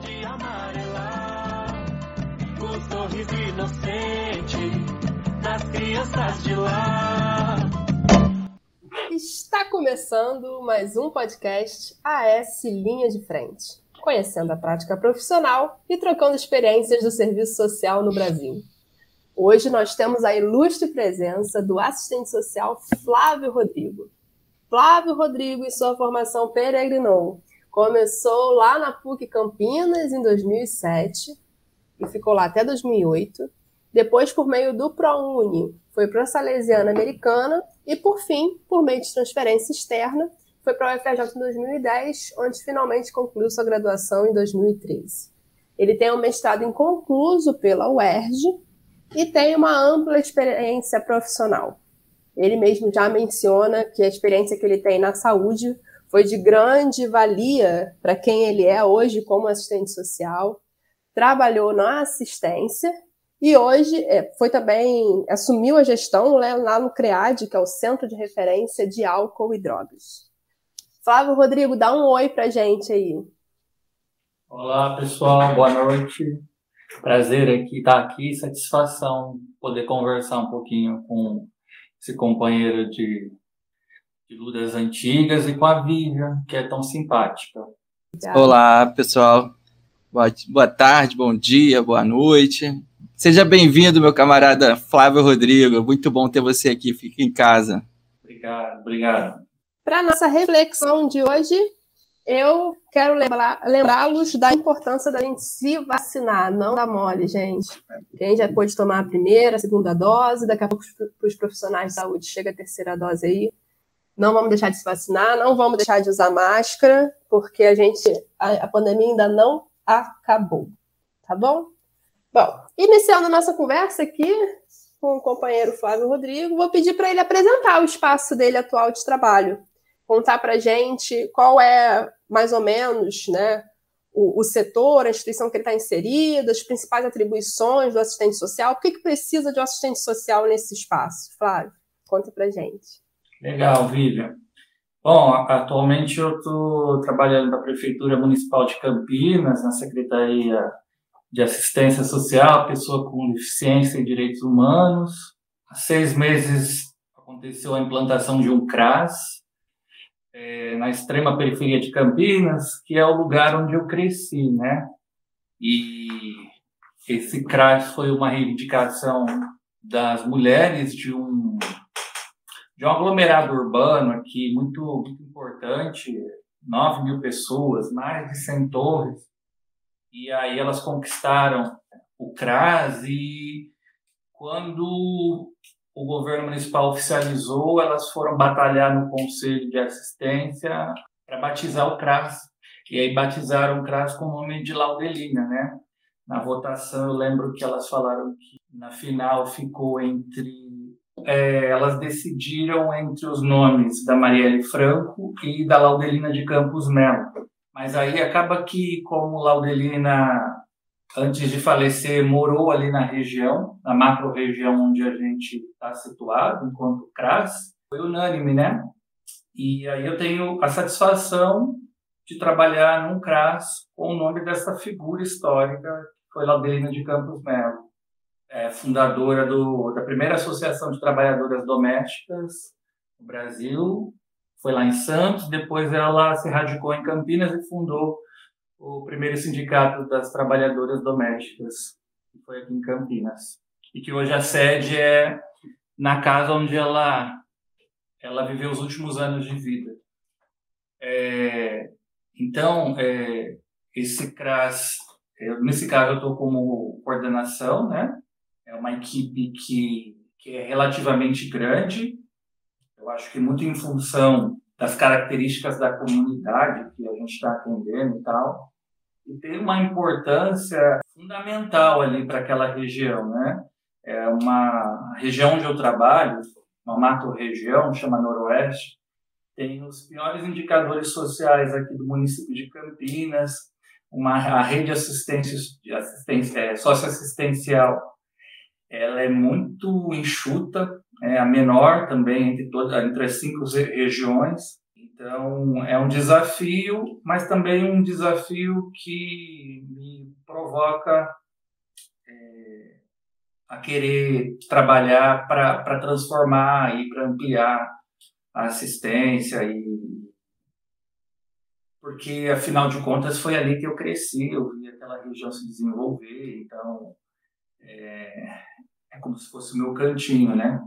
pode amarelar. O sorriso das crianças de lá. Está começando mais um podcast AS Linha de Frente, conhecendo a prática profissional e trocando experiências do serviço social no Brasil. Hoje nós temos a ilustre presença do assistente social Flávio Rodrigo. Flávio Rodrigo, em sua formação, peregrinou. Começou lá na PUC Campinas em 2007 e ficou lá até 2008. Depois, por meio do ProUni, foi para a Salesiana Americana e, por fim, por meio de transferência externa, foi para o UFRJ em 2010, onde finalmente concluiu sua graduação em 2013. Ele tem um mestrado inconcluso pela UERJ e tem uma ampla experiência profissional. Ele mesmo já menciona que a experiência que ele tem na saúde foi de grande valia para quem ele é hoje como assistente social. Trabalhou na assistência e hoje é, foi também assumiu a gestão né, lá no CREAD, que é o Centro de Referência de Álcool e Drogas. Flávio Rodrigo, dá um oi para gente aí. Olá, pessoal, boa noite. Prazer aqui estar aqui, satisfação poder conversar um pouquinho com esse companheiro de, de lutas antigas e com a Vivian, que é tão simpática. Olá, pessoal. Boa, boa tarde, bom dia, boa noite. Seja bem-vindo, meu camarada Flávio Rodrigo. Muito bom ter você aqui. Fique em casa. Obrigado, obrigado. Para nossa reflexão de hoje, eu quero lembrá-los da importância da gente se vacinar, não dá mole, gente. Quem já pôde tomar a primeira, a segunda dose, daqui a pouco para os profissionais de saúde chega a terceira dose aí. Não vamos deixar de se vacinar, não vamos deixar de usar máscara, porque a gente a, a pandemia ainda não acabou, tá bom? Bom, iniciando a nossa conversa aqui com o companheiro Flávio Rodrigo, vou pedir para ele apresentar o espaço dele atual de trabalho contar para a gente qual é, mais ou menos, né, o, o setor, a instituição que ele está inserido, as principais atribuições do assistente social. Por que, que precisa de um assistente social nesse espaço? Flávio, conta para gente. Legal, Vivian. Bom, atualmente eu estou trabalhando na Prefeitura Municipal de Campinas, na Secretaria de Assistência Social, pessoa com deficiência e direitos humanos. Há seis meses aconteceu a implantação de um CRAS, é, na extrema periferia de Campinas, que é o lugar onde eu cresci, né? E esse CRAS foi uma reivindicação das mulheres de um de um aglomerado urbano aqui muito, muito importante, 9 mil pessoas, mais de 100 torres, e aí elas conquistaram o CRAS e quando o governo municipal oficializou, elas foram batalhar no Conselho de Assistência para batizar o CRAS. E aí batizaram o CRAS com o nome de Laudelina, né? Na votação, eu lembro que elas falaram que na final ficou entre. É, elas decidiram entre os nomes da Marielle Franco e da Laudelina de Campos Melo. Mas aí acaba que, como Laudelina antes de falecer, morou ali na região, na macro-região onde a gente está situado, enquanto CRAS, foi unânime, né? E aí eu tenho a satisfação de trabalhar num CRAS com o nome dessa figura histórica, que foi Laudelina de Campos Melo, é, fundadora do, da primeira Associação de Trabalhadoras Domésticas no Brasil, foi lá em Santos, depois ela se radicou em Campinas e fundou o primeiro sindicato das trabalhadoras domésticas, que foi aqui em Campinas. E que hoje a sede é na casa onde ela, ela viveu os últimos anos de vida. É, então, é, esse CRAS, eu, nesse caso eu estou como coordenação, né? É uma equipe que, que é relativamente grande, eu acho que muito em função das características da comunidade que a gente está atendendo e tal, e tem uma importância fundamental ali para aquela região, né? É uma região onde eu trabalho, uma macro-região, chama Noroeste, tem os piores indicadores sociais aqui do município de Campinas, uma a rede assistência, assistência é, socioassistencial, ela é muito enxuta, é a menor também entre, todas, entre as cinco regiões, Então, é um desafio, mas também um desafio que me provoca é, a querer trabalhar para transformar e para ampliar a assistência e porque afinal de contas foi ali que eu cresci, eu vi aquela região se desenvolver, então é, é como se fosse o meu cantinho, né?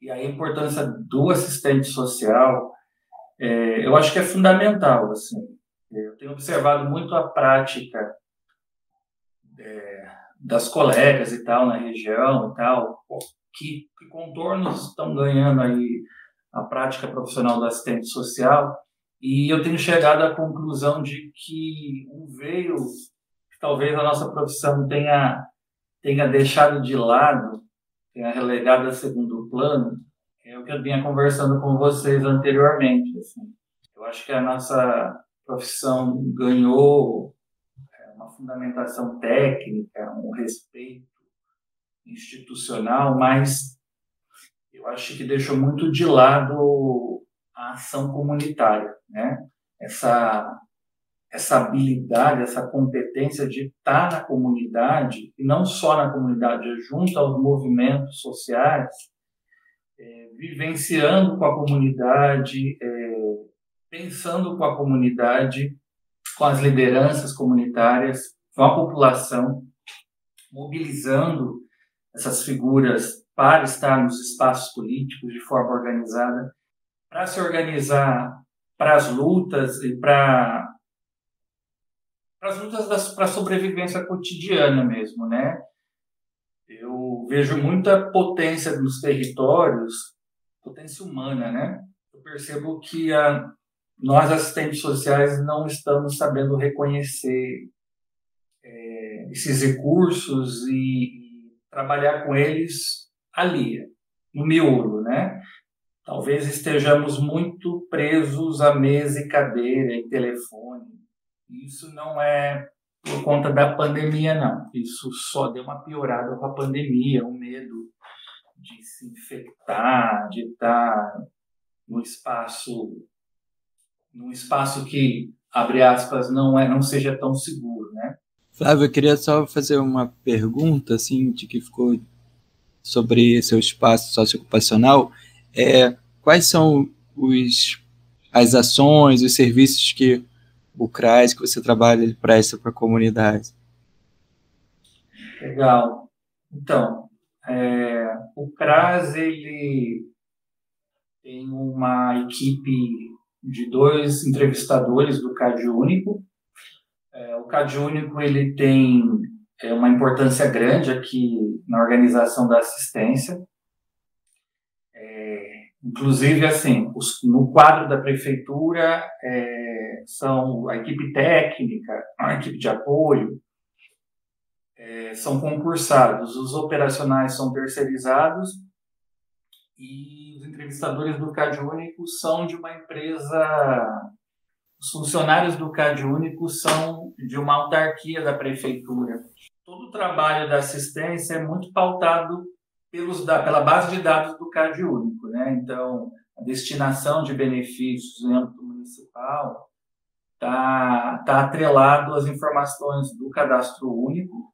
E a importância do assistente social, é, eu acho que é fundamental, assim. Eu tenho observado muito a prática é, das colegas e tal na região e tal, que, que contornos estão ganhando aí a prática profissional do assistente social e eu tenho chegado à conclusão de que um veio talvez a nossa profissão tenha, tenha deixado de lado, tenha relegado a segundo plano, é o que eu vinha conversando com vocês anteriormente. Assim. Eu acho que a nossa profissão ganhou é, uma fundamentação técnica, um respeito institucional, mas eu acho que deixou muito de lado a ação comunitária, né? Essa essa habilidade, essa competência de estar na comunidade e não só na comunidade, junto aos movimentos sociais, é, vivenciando com a comunidade, é, pensando com a comunidade, com as lideranças comunitárias, com a população, mobilizando essas figuras para estar nos espaços políticos de forma organizada para se organizar para as lutas e para as lutas para a sobrevivência cotidiana mesmo, né? Eu vejo muita potência nos territórios, potência humana, né? Eu percebo que a, nós, assistentes sociais, não estamos sabendo reconhecer é, esses recursos e, e trabalhar com eles ali, no miolo, né? Talvez estejamos muito presos à mesa e cadeira e telefone. Isso não é por conta da pandemia, não. Isso só deu uma piorada com a pandemia, o medo de se infectar, de estar no espaço, num espaço que, abre aspas, não, é, não seja tão seguro, né? Flávio, eu queria só fazer uma pergunta, assim, de que ficou sobre seu espaço socioocupacional é, quais são os, as ações, os serviços que o CRAS, que você trabalha, presta para a comunidade? Legal. Então, é, o CRAS, ele tem uma equipe de dois entrevistadores do CAD Único. É, o CAD Único, ele tem é, uma importância grande aqui na organização da assistência. Inclusive, assim, os, no quadro da prefeitura é, são a equipe técnica, a equipe de apoio, é, são concursados, os operacionais são terceirizados e os entrevistadores do CAD Único são de uma empresa, os funcionários do CAD Único são de uma autarquia da prefeitura. Todo o trabalho da assistência é muito pautado pelos, pela base de dados do CAD único. Né? Então, a destinação de benefícios no âmbito municipal está tá atrelado às informações do cadastro único.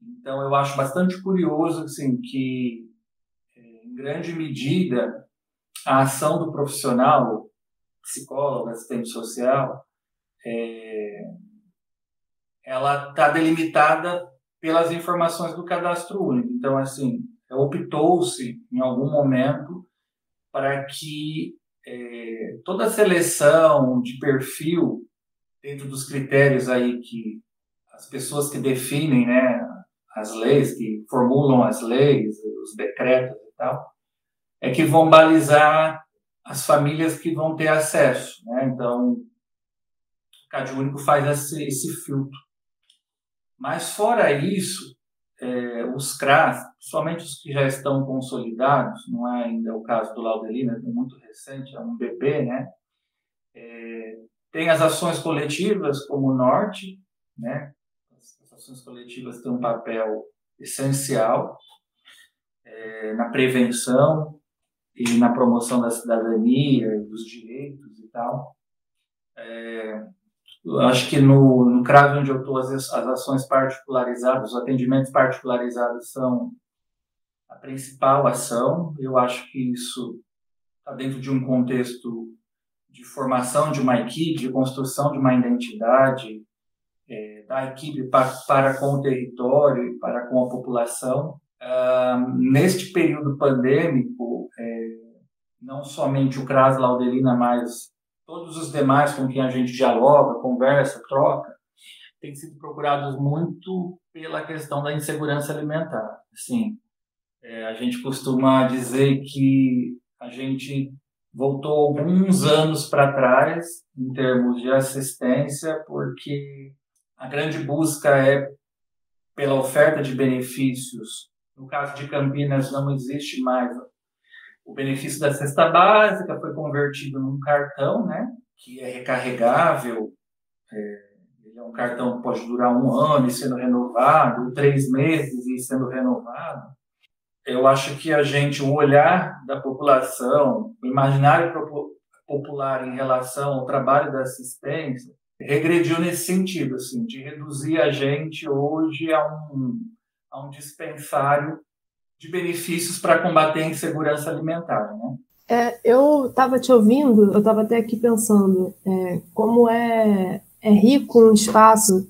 Então, eu acho bastante curioso assim, que, é, em grande medida, a ação do profissional, psicólogo, assistente social, é, ela está delimitada pelas informações do cadastro único. Então, assim, optou-se, em algum momento, para que é, toda a seleção de perfil, dentro dos critérios aí que as pessoas que definem né, as leis, que formulam as leis, os decretos e tal, é que vão balizar as famílias que vão ter acesso. Né? Então, o CAD Único faz esse, esse filtro. Mas, fora isso, é, os CRAS, somente os que já estão consolidados, não é ainda o caso do Laudelina, é muito recente, é um bebê, né? É, tem as ações coletivas como o Norte, né? As ações coletivas têm um papel essencial é, na prevenção, e na promoção da cidadania, dos direitos e tal. É, acho que no, no CRAV onde eu estou, as, as ações particularizadas, os atendimentos particularizados são a principal ação. Eu acho que isso está dentro de um contexto de formação de uma equipe, de construção de uma identidade é, da equipe para, para, com o território e para com a população. Neste período pandêmico, é, não somente o CRAS Laudelina, mas todos os demais com quem a gente dialoga, conversa, troca, têm sido procurados muito pela questão da insegurança alimentar. Sim, é, a gente costuma dizer que a gente voltou alguns anos para trás em termos de assistência, porque a grande busca é pela oferta de benefícios. No caso de Campinas, não existe mais o benefício da cesta básica, foi convertido num cartão, né, que é recarregável. É, ele é um cartão que pode durar um ano e sendo renovado, três meses e sendo renovado eu acho que a gente, o olhar da população, o imaginário popular em relação ao trabalho da assistência, regrediu nesse sentido, assim, de reduzir a gente hoje a um, a um dispensário de benefícios para combater a insegurança alimentar, né? É, eu estava te ouvindo, eu estava até aqui pensando é, como é, é rico um espaço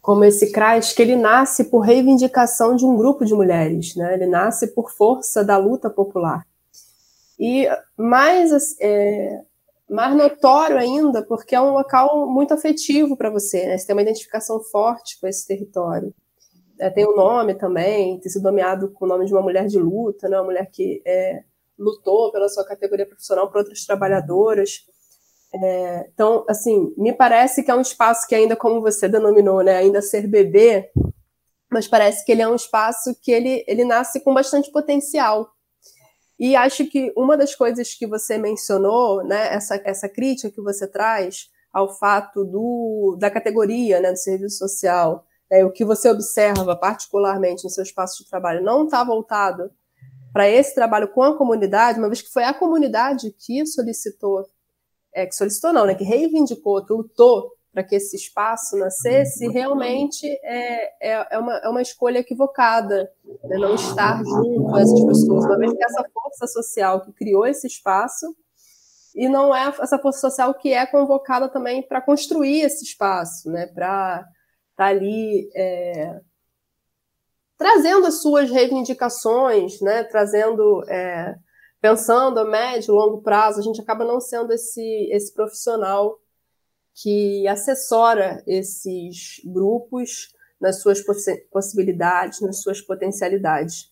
como esse CRAS, que ele nasce por reivindicação de um grupo de mulheres, né? ele nasce por força da luta popular. E mais, é, mais notório ainda, porque é um local muito afetivo para você, né? você tem uma identificação forte com esse território. É, tem o um nome também, tem sido nomeado com o nome de uma mulher de luta, né? uma mulher que é, lutou pela sua categoria profissional para outras trabalhadoras. É, então, assim, me parece que é um espaço que ainda, como você denominou, né, ainda ser bebê, mas parece que ele é um espaço que ele, ele nasce com bastante potencial. E acho que uma das coisas que você mencionou, né, essa, essa crítica que você traz ao fato do, da categoria né, do serviço social, é, o que você observa particularmente no seu espaço de trabalho não está voltado para esse trabalho com a comunidade, uma vez que foi a comunidade que solicitou é, que solicitou não, né, que reivindicou, que lutou para que esse espaço nascesse, realmente é, é, é, uma, é uma escolha equivocada, né, não estar junto a essas pessoas, uma vez que essa força social que criou esse espaço, e não é essa força social que é convocada também para construir esse espaço, né, para estar tá ali é, trazendo as suas reivindicações, né, trazendo é, pensando a médio e longo prazo, a gente acaba não sendo esse, esse profissional que assessora esses grupos nas suas possibilidades, nas suas potencialidades.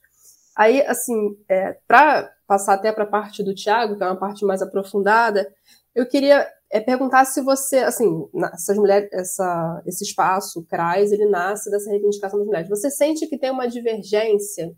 Aí, assim, é, para passar até para a parte do Tiago, que é uma parte mais aprofundada, eu queria é, perguntar se você, assim, essas mulheres, essa, esse espaço, o CRAS, ele nasce dessa reivindicação das mulheres. Você sente que tem uma divergência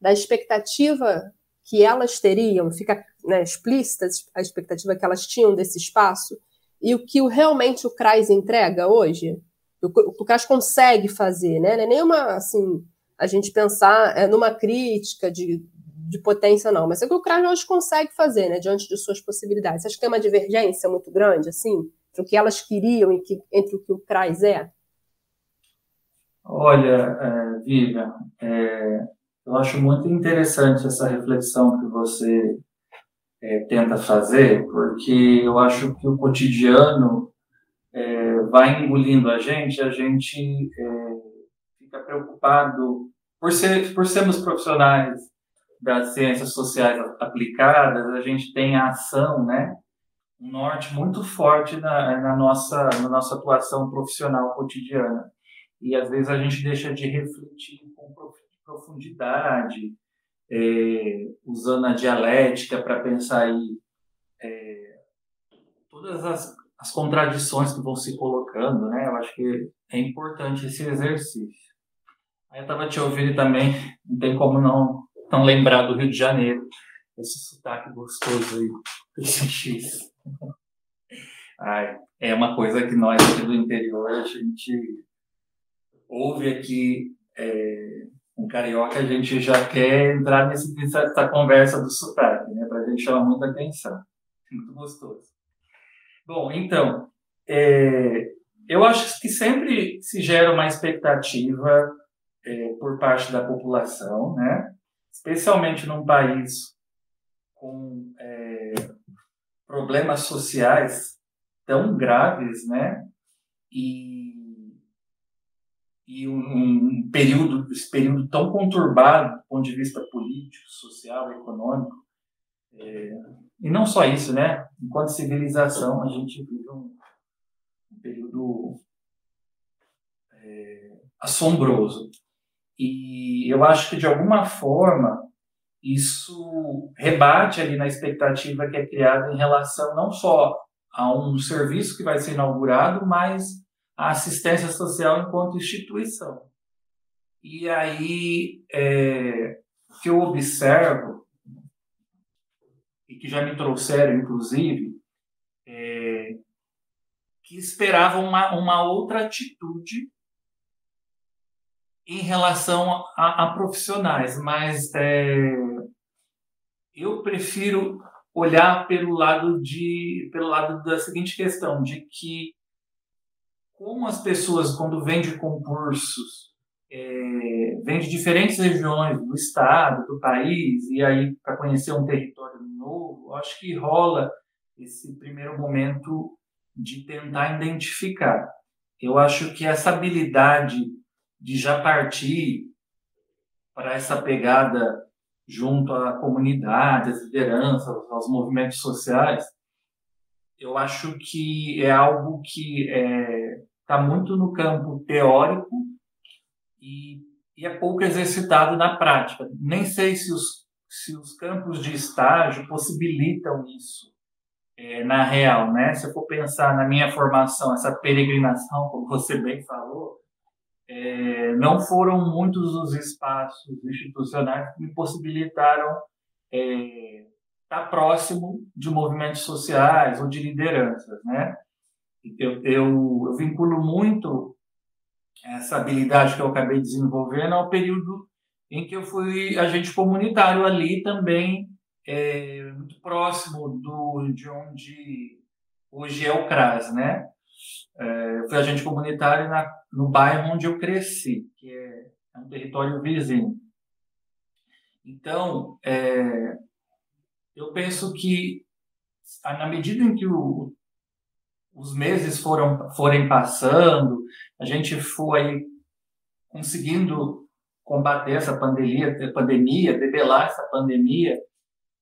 da expectativa que elas teriam, fica né, explícita a expectativa que elas tinham desse espaço, e o que realmente o CRAS entrega hoje, o que o CRAS consegue fazer, né? Não é nenhuma, assim, a gente pensar é, numa crítica de, de potência, não, mas é o que o CRAS hoje consegue fazer, né, diante de suas possibilidades. Acha que tem uma divergência muito grande, assim, entre o que elas queriam e que, entre o que o CRAS é? Olha, é, Vivian, é, eu acho muito interessante essa reflexão que você é, tenta fazer, porque eu acho que o cotidiano é, vai engolindo a gente, a gente é, fica preocupado por, ser, por sermos profissionais das ciências sociais aplicadas, a gente tem a ação, né, um norte muito forte na, na, nossa, na nossa atuação profissional cotidiana. E às vezes a gente deixa de refletir com profundidade, é, usando a dialética para pensar aí é, todas as, as, contradições que vão se colocando, né? Eu acho que é importante esse exercício. Aí eu estava te ouvindo também, não tem como não, não lembrar do Rio de Janeiro, esse sotaque gostoso aí, esse X. Ai, é uma coisa que nós aqui do interior, a gente ouve aqui é, com carioca, a gente já quer entrar nesse, nessa conversa do sotaque, né? Para a gente me chama muita atenção. Muito gostoso. Bom, então, é, eu acho que sempre se gera uma expectativa é, por parte da população, né? Especialmente num país com é, problemas sociais tão graves, né? E, e um, um, período, esse período tão conturbado do ponto de vista político, social, econômico. É, e não só isso, né? Enquanto civilização, a gente vive um, um período é, assombroso. E eu acho que, de alguma forma, isso rebate ali na expectativa que é criada em relação não só a um serviço que vai ser inaugurado, mas a assistência social enquanto instituição. E aí, é, que eu observo, e que já me trouxeram, inclusive, é, que esperavam uma, uma outra atitude em relação a, a profissionais, mas é, eu prefiro olhar pelo lado de pelo lado da seguinte questão de que como as pessoas quando vêm de concursos é, vêm de diferentes regiões do estado do país e aí para conhecer um território novo acho que rola esse primeiro momento de tentar identificar. Eu acho que essa habilidade de já partir para essa pegada junto à comunidade, às lideranças, aos movimentos sociais, eu acho que é algo que está é, tá muito no campo teórico e, e, é pouco exercitado na prática. Nem sei se os, se os campos de estágio possibilitam isso é, na real, né? Se eu for pensar na minha formação, essa peregrinação, como você bem falou, é, não foram muitos os espaços institucionais que me possibilitaram é, estar próximo de movimentos sociais ou de lideranças, né? Eu, eu, eu vinculo muito essa habilidade que eu acabei desenvolvendo ao período em que eu fui agente comunitário ali também, é, muito próximo do, de onde hoje é o CRAS, né? É, eu fui agente comunitário na, no bairro onde eu cresci, que é, é um território vizinho. Então, é, eu penso que, na medida em que o, os meses foram forem passando, a gente foi conseguindo combater essa pandemia, pandemia, debelar essa pandemia,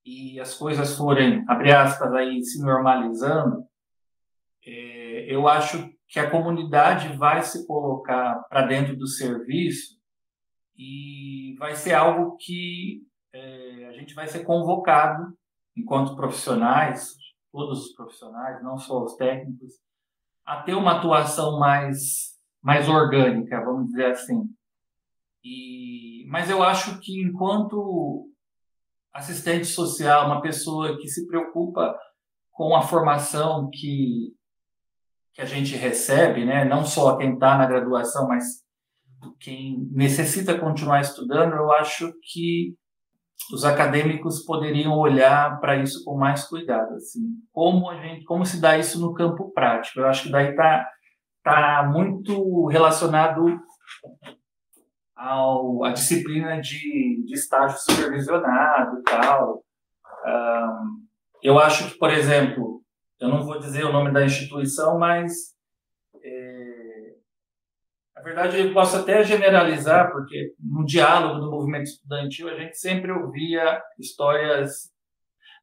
e as coisas forem, abre aspas, aí, se normalizando, é, eu acho que a comunidade vai se colocar para dentro do serviço e vai ser algo que é, a gente vai ser convocado enquanto profissionais, todos os profissionais, não só os técnicos, a ter uma atuação mais mais orgânica, vamos dizer assim. E, mas eu acho que enquanto assistente social, uma pessoa que se preocupa com a formação que que a gente recebe, né, não só quem está na graduação, mas quem necessita continuar estudando, eu acho que os acadêmicos poderiam olhar para isso com mais cuidado, assim, como a gente, como se dá isso no campo prático. Eu acho que daí está tá muito relacionado ao, à disciplina de, de estágio supervisionado e tal. Um, eu acho que, por exemplo, eu não vou dizer o nome da instituição, mas é, na verdade eu posso até generalizar, porque no diálogo do movimento estudantil a gente sempre ouvia histórias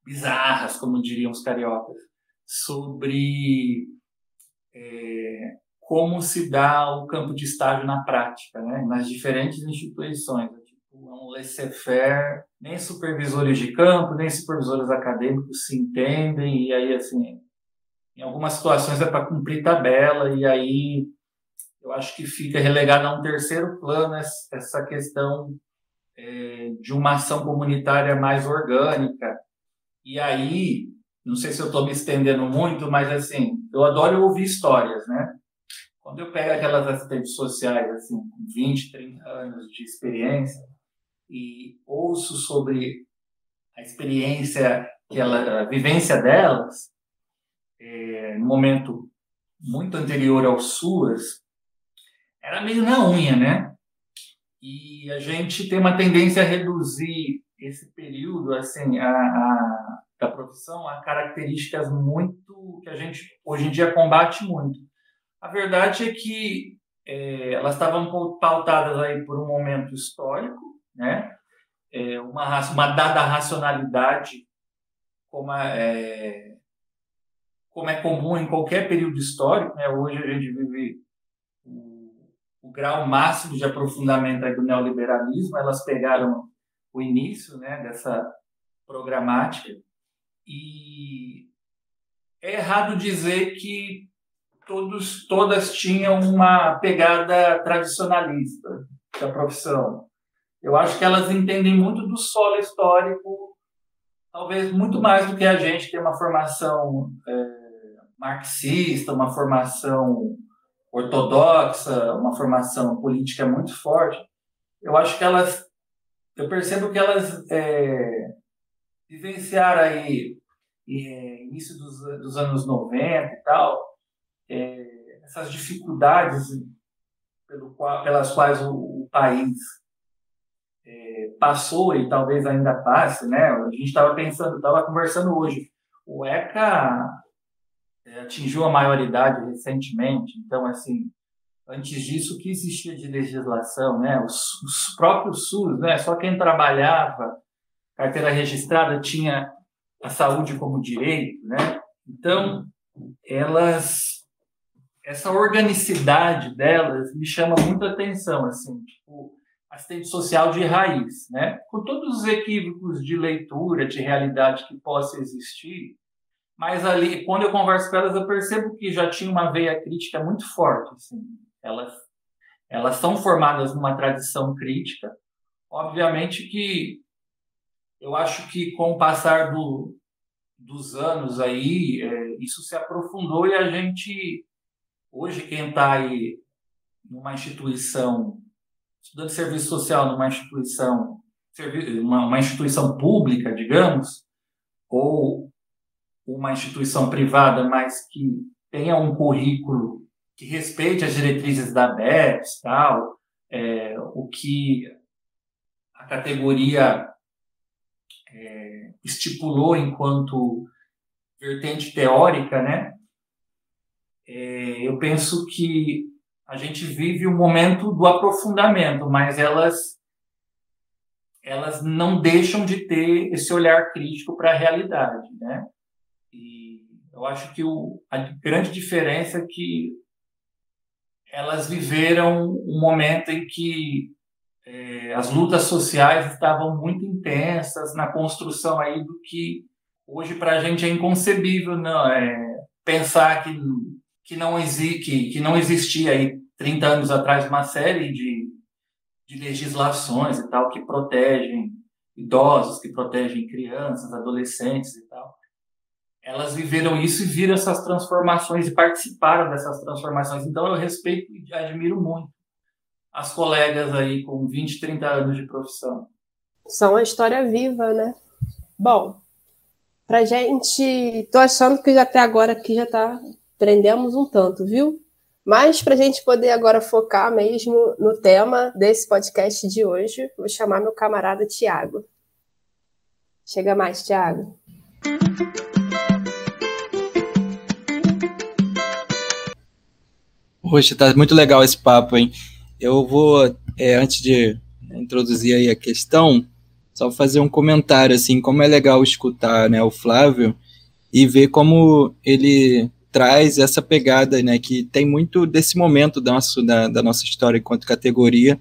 bizarras, como diriam os cariocas, sobre é, como se dá o campo de estágio na prática, né, nas diferentes instituições laissez-faire, nem supervisores de campo, nem supervisores acadêmicos se entendem, e aí, assim, em algumas situações é para cumprir tabela, e aí eu acho que fica relegado a um terceiro plano essa questão é, de uma ação comunitária mais orgânica. E aí, não sei se eu estou me estendendo muito, mas assim, eu adoro ouvir histórias, né? Quando eu pego aquelas assistentes sociais, assim, com 20, 30 anos de experiência, e ouço sobre a experiência que ela, a vivência delas, é, no momento muito anterior ao SUAS, era meio na unha, né? E a gente tem uma tendência a reduzir esse período, assim, a, a, da profissão a características muito que a gente hoje em dia combate muito. A verdade é que é, elas estavam pautadas aí por um momento histórico, né? É, uma, uma dada racionalidade como é, como é comum em qualquer período histórico. Né? Hoje a gente vive o, o grau máximo de aprofundamento do neoliberalismo. Elas pegaram o início né, dessa programática e é errado dizer que todos, todas tinham uma pegada tradicionalista da profissão. Eu acho que elas entendem muito do solo histórico, talvez muito mais do que a gente, que tem uma formação é, marxista, uma formação ortodoxa, uma formação política muito forte. Eu acho que elas, eu percebo que elas é, vivenciaram aí é, início dos, dos anos 90 e tal, é, essas dificuldades pelo qual, pelas quais o, o país é, passou e talvez ainda passe, né? A gente estava pensando, estava conversando hoje. O ECA é, atingiu a maioridade recentemente, então assim, antes disso o que existia de legislação, né? Os, os próprios SUS, né? Só quem trabalhava carteira registrada tinha a saúde como direito, né? Então elas essa organicidade delas me chama muito atenção, assim, tipo, assistente social de raiz, né? Com todos os equívocos de leitura, de realidade que possa existir, mas ali, quando eu converso com elas, eu percebo que já tinha uma veia crítica muito forte, assim. Elas, elas são formadas numa tradição crítica. Obviamente que eu acho que com o passar do, dos anos aí, é, isso se aprofundou e a gente Hoje, quem está aí numa instituição, estudando serviço social numa instituição, uma, uma instituição pública, digamos, ou uma instituição privada, mas que tenha um currículo que respeite as diretrizes da BEPS, tal, é, o que a categoria é, estipulou enquanto vertente teórica, né? é, eu penso que a gente vive o momento do aprofundamento, mas elas elas não deixam de ter esse olhar crítico para a realidade, né? E eu acho que o, a grande diferença é que elas viveram um momento em que é, as lutas sociais estavam muito intensas na construção aí do que hoje para a gente é inconcebível, não é pensar que que não, exi que, que não existia aí 30 anos atrás uma série de, de legislações e tal que protegem idosos, que protegem crianças, adolescentes e tal. Elas viveram isso e viram essas transformações e participaram dessas transformações. Então eu respeito e admiro muito as colegas aí com 20, 30 anos de profissão. São uma história viva, né? Bom, pra gente, tô achando que até agora aqui já tá Aprendemos um tanto, viu? Mas para a gente poder agora focar mesmo no tema desse podcast de hoje, vou chamar meu camarada Tiago. Chega mais, Tiago. Poxa, tá muito legal esse papo, hein? Eu vou, é, antes de introduzir aí a questão, só fazer um comentário, assim, como é legal escutar né, o Flávio e ver como ele traz essa pegada, né, que tem muito desse momento da nossa, da, da nossa história enquanto categoria,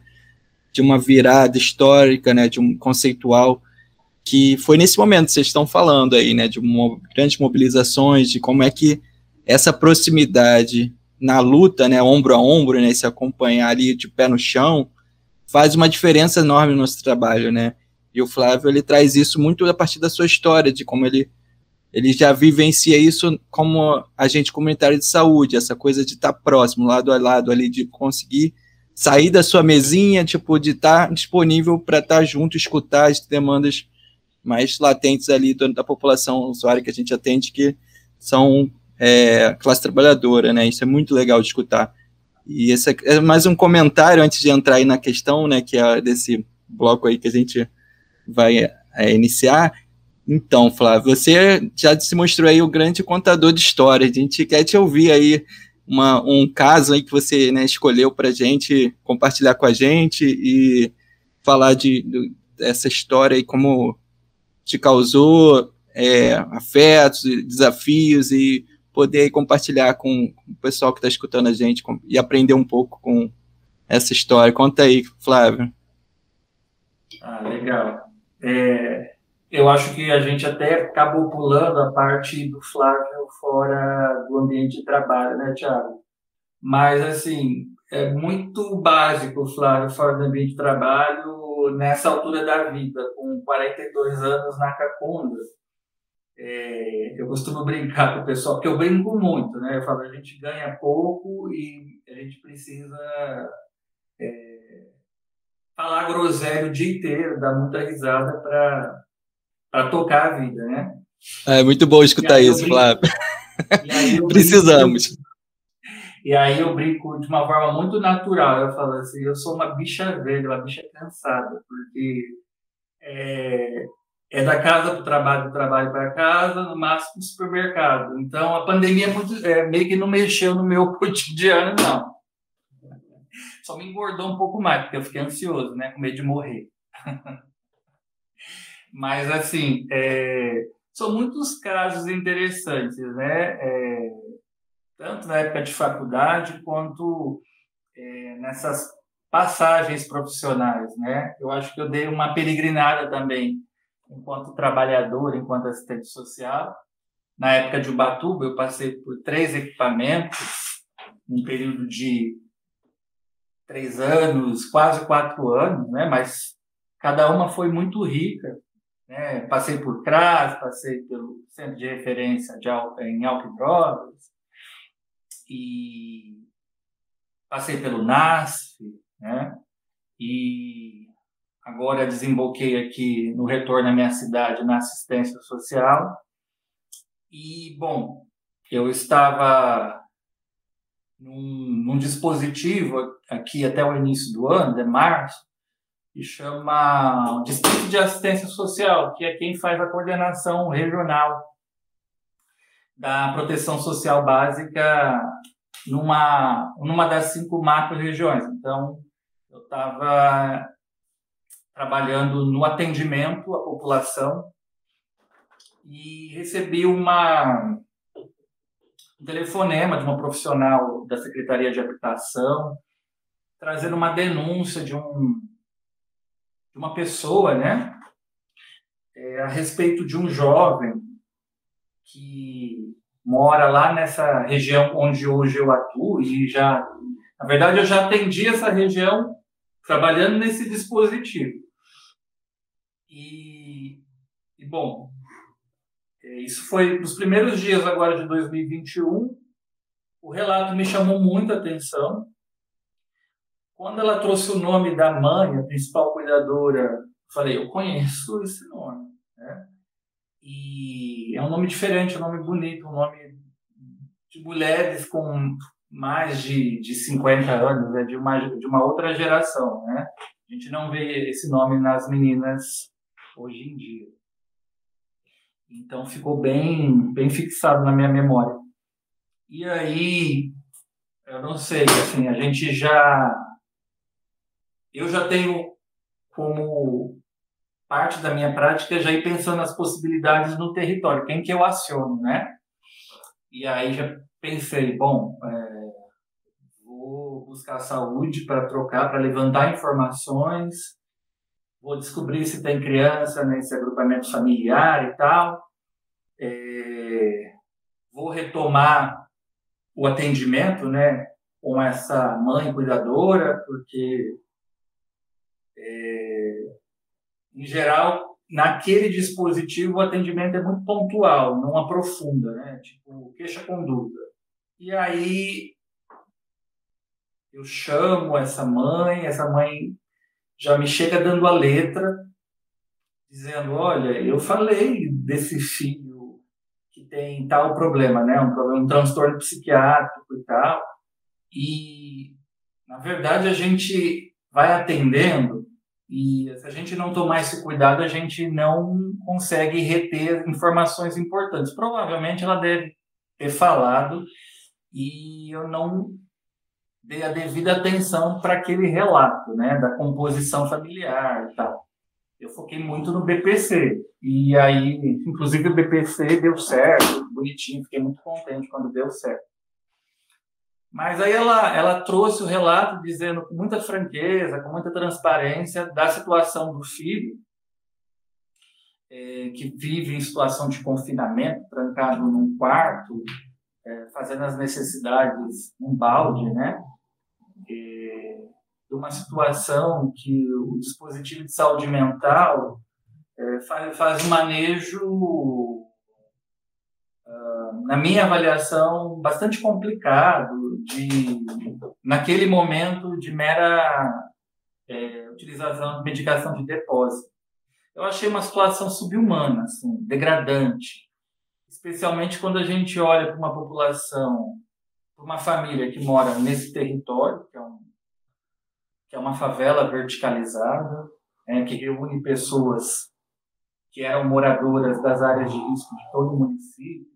de uma virada histórica, né, de um conceitual, que foi nesse momento que vocês estão falando aí, né, de grandes mobilizações, de como é que essa proximidade na luta, né, ombro a ombro, né, se acompanhar ali de pé no chão, faz uma diferença enorme no nosso trabalho, né, e o Flávio, ele traz isso muito a partir da sua história, de como ele ele já vivencia isso como agente comunitário de saúde, essa coisa de estar próximo, lado a lado ali, de conseguir sair da sua mesinha, tipo, de estar disponível para estar junto, escutar as demandas mais latentes ali da população usuária que a gente atende, que são é, classe trabalhadora, né? Isso é muito legal de escutar. E esse é mais um comentário antes de entrar aí na questão, né, que é desse bloco aí que a gente vai é, iniciar. Então, Flávio, você já se mostrou aí o grande contador de histórias. A gente quer te ouvir aí uma, um caso aí que você né, escolheu para gente compartilhar com a gente e falar de, de dessa história e como te causou é, afetos, desafios e poder compartilhar com, o pessoal que está escutando a gente com, e aprender um pouco com essa história. Conta aí, Flávio. Ah, legal. É, eu acho que a gente até acabou pulando a parte do Flávio fora do ambiente de trabalho, né, Tiago? Mas, assim, é muito básico o Flávio fora do ambiente de trabalho nessa altura da vida, com 42 anos na Cacunda é, eu costumo brincar com o pessoal, porque eu brinco muito, né? Eu falo, a gente ganha pouco e a gente precisa é, falar groselho o dia inteiro, dar muita risada para tocar a vida, né? É muito bom escutar isso, Flávio. Precisamos. E aí eu brinco de uma forma muito natural. Eu falo assim, eu sou uma bicha velha, uma bicha cansada, porque é, é da casa para o trabalho, do trabalho para casa, no máximo do supermercado. Então, a pandemia é muito, é, meio que não mexeu no meu cotidiano, não. Só me engordou um pouco mais, porque eu fiquei ansioso, né? Com medo de morrer. Mas, assim, é, são muitos casos interessantes, né? É, tanto na época de faculdade, quanto é, nessas passagens profissionais, né? Eu acho que eu dei uma peregrinada também enquanto trabalhador, enquanto assistente social. Na época de Ubatuba, eu passei por três equipamentos, um período de três anos, quase quatro anos, né? mas cada uma foi muito rica. Né? Passei por CRAS, passei pelo Centro de Referência de em Álcool e e passei pelo NASF, né? e Agora desemboquei aqui no retorno à minha cidade na assistência social. E, bom, eu estava num, num dispositivo aqui até o início do ano, de março, que chama Distrito de Assistência Social, que é quem faz a coordenação regional da proteção social básica numa, numa das cinco macro-regiões. Então, eu estava trabalhando no atendimento à população e recebi uma, um telefonema de uma profissional da Secretaria de Habitação trazendo uma denúncia de, um, de uma pessoa, né, é, a respeito de um jovem que mora lá nessa região onde hoje eu atuo e já, na verdade, eu já atendi essa região trabalhando nesse dispositivo. E, e bom, é, isso foi nos primeiros dias agora de 2021. O relato me chamou muita atenção. Quando ela trouxe o nome da mãe, a principal cuidadora, falei, eu conheço esse nome. Né? E é um nome diferente, um nome bonito, um nome de mulheres com mais de, de 50 anos, né? de, uma, de uma outra geração. Né? A gente não vê esse nome nas meninas hoje em dia. Então ficou bem, bem fixado na minha memória. E aí, eu não sei, assim, a gente já. Eu já tenho como parte da minha prática já ir pensando nas possibilidades no território, quem que eu aciono, né? E aí já pensei, bom, é, vou buscar saúde para trocar, para levantar informações, vou descobrir se tem criança nesse agrupamento familiar e tal. É, vou retomar o atendimento, né, com essa mãe cuidadora, porque é, em geral naquele dispositivo o atendimento é muito pontual, não aprofunda, né, tipo queixa conduta. E aí eu chamo essa mãe, essa mãe já me chega dando a letra, dizendo, olha, eu falei desse filho que tem tal problema, né, um problema, um transtorno psiquiátrico e tal, e na verdade a gente vai atendendo e se a gente não tomar esse cuidado, a gente não consegue reter informações importantes. Provavelmente ela deve ter falado e eu não dei a devida atenção para aquele relato, né, da composição familiar e tal. Eu foquei muito no BPC e aí, inclusive o BPC deu certo, bonitinho, fiquei muito contente quando deu certo. Mas aí ela, ela trouxe o relato dizendo com muita franqueza, com muita transparência da situação do filho, é, que vive em situação de confinamento, trancado num quarto, é, fazendo as necessidades um balde, né? É, uma situação que o dispositivo de saúde mental é, faz, faz um manejo na minha avaliação, bastante complicado de, naquele momento, de mera é, utilização de medicação de depósito. Eu achei uma situação subhumana, assim, degradante, especialmente quando a gente olha para uma população, para uma família que mora nesse território, que é, um, que é uma favela verticalizada, é, que reúne pessoas que eram moradoras das áreas de risco de todo o município,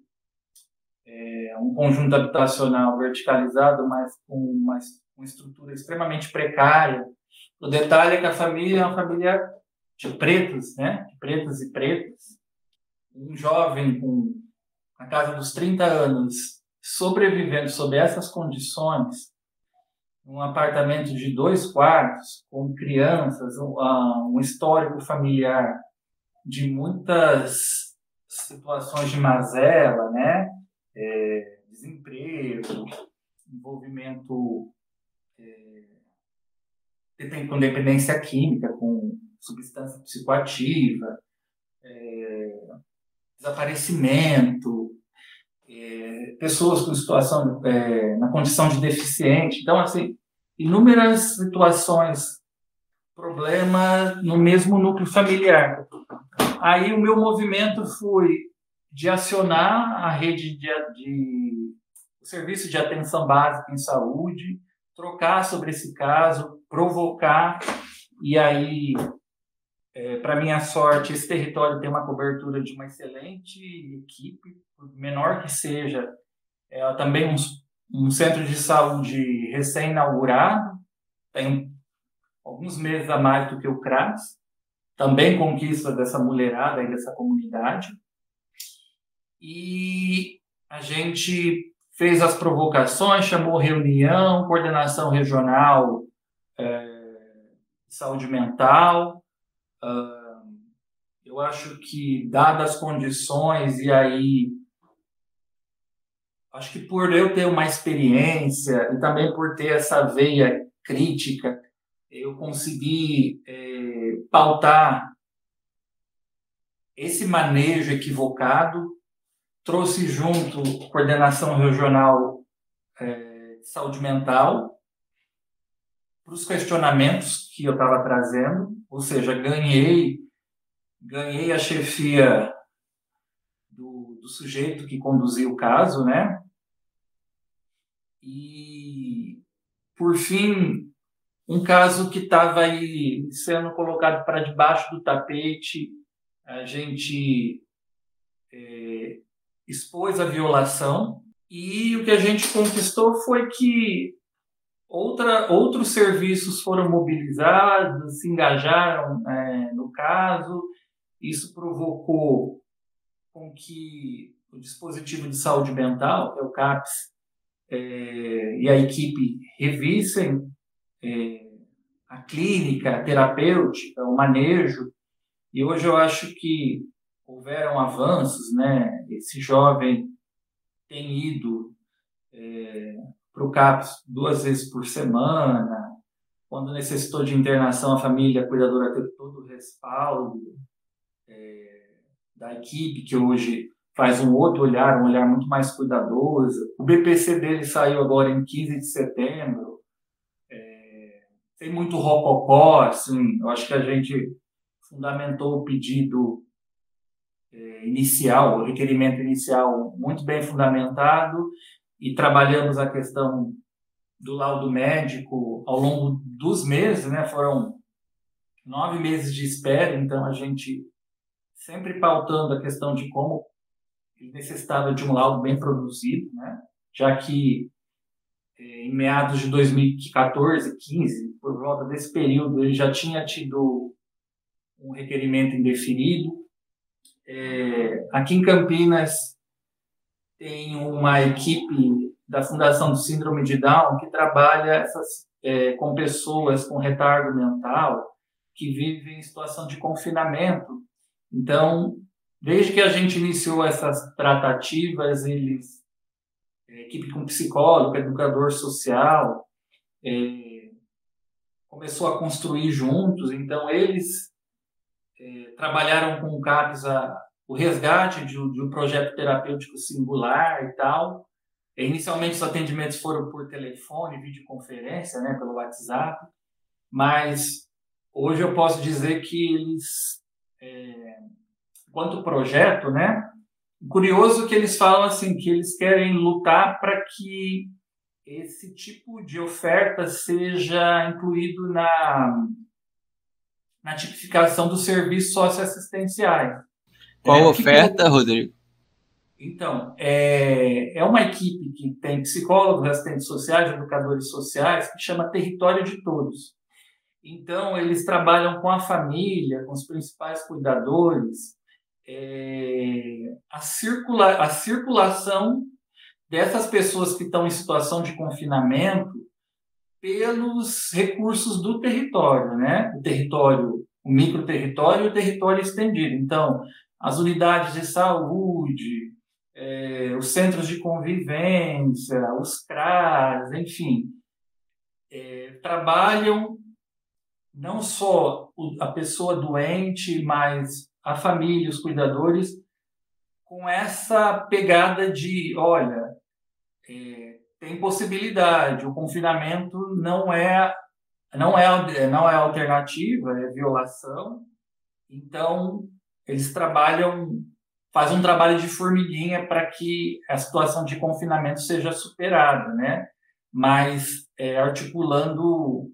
é, um conjunto habitacional verticalizado, mas com uma, uma estrutura extremamente precária. O detalhe é que a família é uma família de pretos, né? De pretos e pretas. Um jovem com a casa dos 30 anos sobrevivendo sob essas condições, um apartamento de dois quartos, com crianças, um, ah, um histórico familiar de muitas situações de mazela, né? É, desemprego, envolvimento é, com dependência química, com substância psicoativa, é, desaparecimento, é, pessoas com situação é, na condição de deficiente. Então, assim, inúmeras situações, problemas no mesmo núcleo familiar. Aí o meu movimento foi de acionar a rede de, de serviço de atenção básica em saúde, trocar sobre esse caso, provocar e aí, é, para minha sorte, esse território tem uma cobertura de uma excelente equipe, menor que seja, é, também um, um centro de saúde recém-inaugurado, tem alguns meses a mais do que o CRAS, também conquista dessa mulherada e dessa comunidade e a gente fez as provocações, chamou reunião, coordenação regional é, saúde mental. Uh, eu acho que, dadas as condições, e aí, acho que por eu ter uma experiência e também por ter essa veia crítica, eu consegui é, pautar esse manejo equivocado trouxe junto coordenação regional é, de saúde mental para os questionamentos que eu estava trazendo, ou seja, ganhei ganhei a chefia do, do sujeito que conduzia o caso, né? E por fim um caso que estava aí sendo colocado para debaixo do tapete, a gente é, expôs a violação e o que a gente conquistou foi que outra, outros serviços foram mobilizados, se engajaram é, no caso. Isso provocou com que o dispositivo de saúde mental, que é o CAPS, é, e a equipe revissem é, a clínica, a terapêutica, o manejo. E hoje eu acho que houveram avanços, né? Esse jovem tem ido é, para o CAPS duas vezes por semana. Quando necessitou de internação, a família a cuidadora teve todo o respaldo é, da equipe, que hoje faz um outro olhar, um olhar muito mais cuidadoso. O BPC dele saiu agora em 15 de setembro. É, tem muito rococó, assim, eu acho que a gente fundamentou o pedido inicial, o requerimento inicial muito bem fundamentado e trabalhamos a questão do laudo médico ao longo dos meses, né? Foram nove meses de espera, então a gente sempre pautando a questão de como ele necessitava de um laudo bem produzido, né? Já que é, em meados de 2014, 15, por volta desse período, ele já tinha tido um requerimento indefinido. É, aqui em Campinas tem uma equipe da Fundação do Síndrome de Down que trabalha essas, é, com pessoas com retardo mental que vivem em situação de confinamento. Então, desde que a gente iniciou essas tratativas, eles, é, equipe com psicólogo, educador social, é, começou a construir juntos. Então, eles é, trabalharam com o CAPES a, o resgate de, de um projeto terapêutico singular e tal. Inicialmente, os atendimentos foram por telefone, videoconferência, né, pelo WhatsApp, mas hoje eu posso dizer que eles, é, quanto projeto, né, curioso que eles falam assim que eles querem lutar para que esse tipo de oferta seja incluído na, na tipificação dos serviços socioassistenciais. Qual é, oferta, que... Rodrigo? Então, é, é uma equipe que tem psicólogos, assistentes sociais, educadores sociais, que chama Território de Todos. Então, eles trabalham com a família, com os principais cuidadores, é, a, circula, a circulação dessas pessoas que estão em situação de confinamento pelos recursos do território, né? O território, o microterritório e o território estendido. Então, as unidades de saúde, é, os centros de convivência, os CRAS, enfim, é, trabalham não só a pessoa doente, mas a família, os cuidadores, com essa pegada de, olha, tem possibilidade, o confinamento não é não é não é alternativa, é violação. Então eles trabalham faz um trabalho de formiguinha para que a situação de confinamento seja superada, né? Mas é, articulando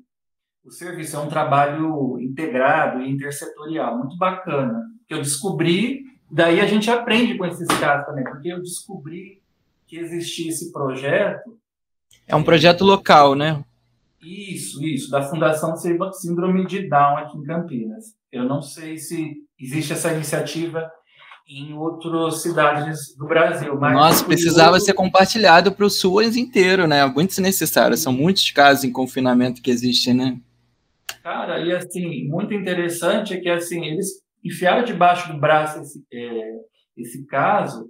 o serviço é um trabalho integrado e intersetorial, muito bacana. Que eu descobri, daí a gente aprende com esses casos também, porque eu descobri que existia esse projeto. É um projeto local, né? Isso, isso, da Fundação Síndrome de Down aqui em Campinas. Eu não sei se existe essa iniciativa em outras cidades do Brasil. Mas Nossa, precisava ser compartilhado para o SUAS inteiro, né? Muito necessário. São muitos casos em confinamento que existem, né? Cara, e assim, muito interessante é que assim, eles enfiaram debaixo do braço esse, é, esse caso,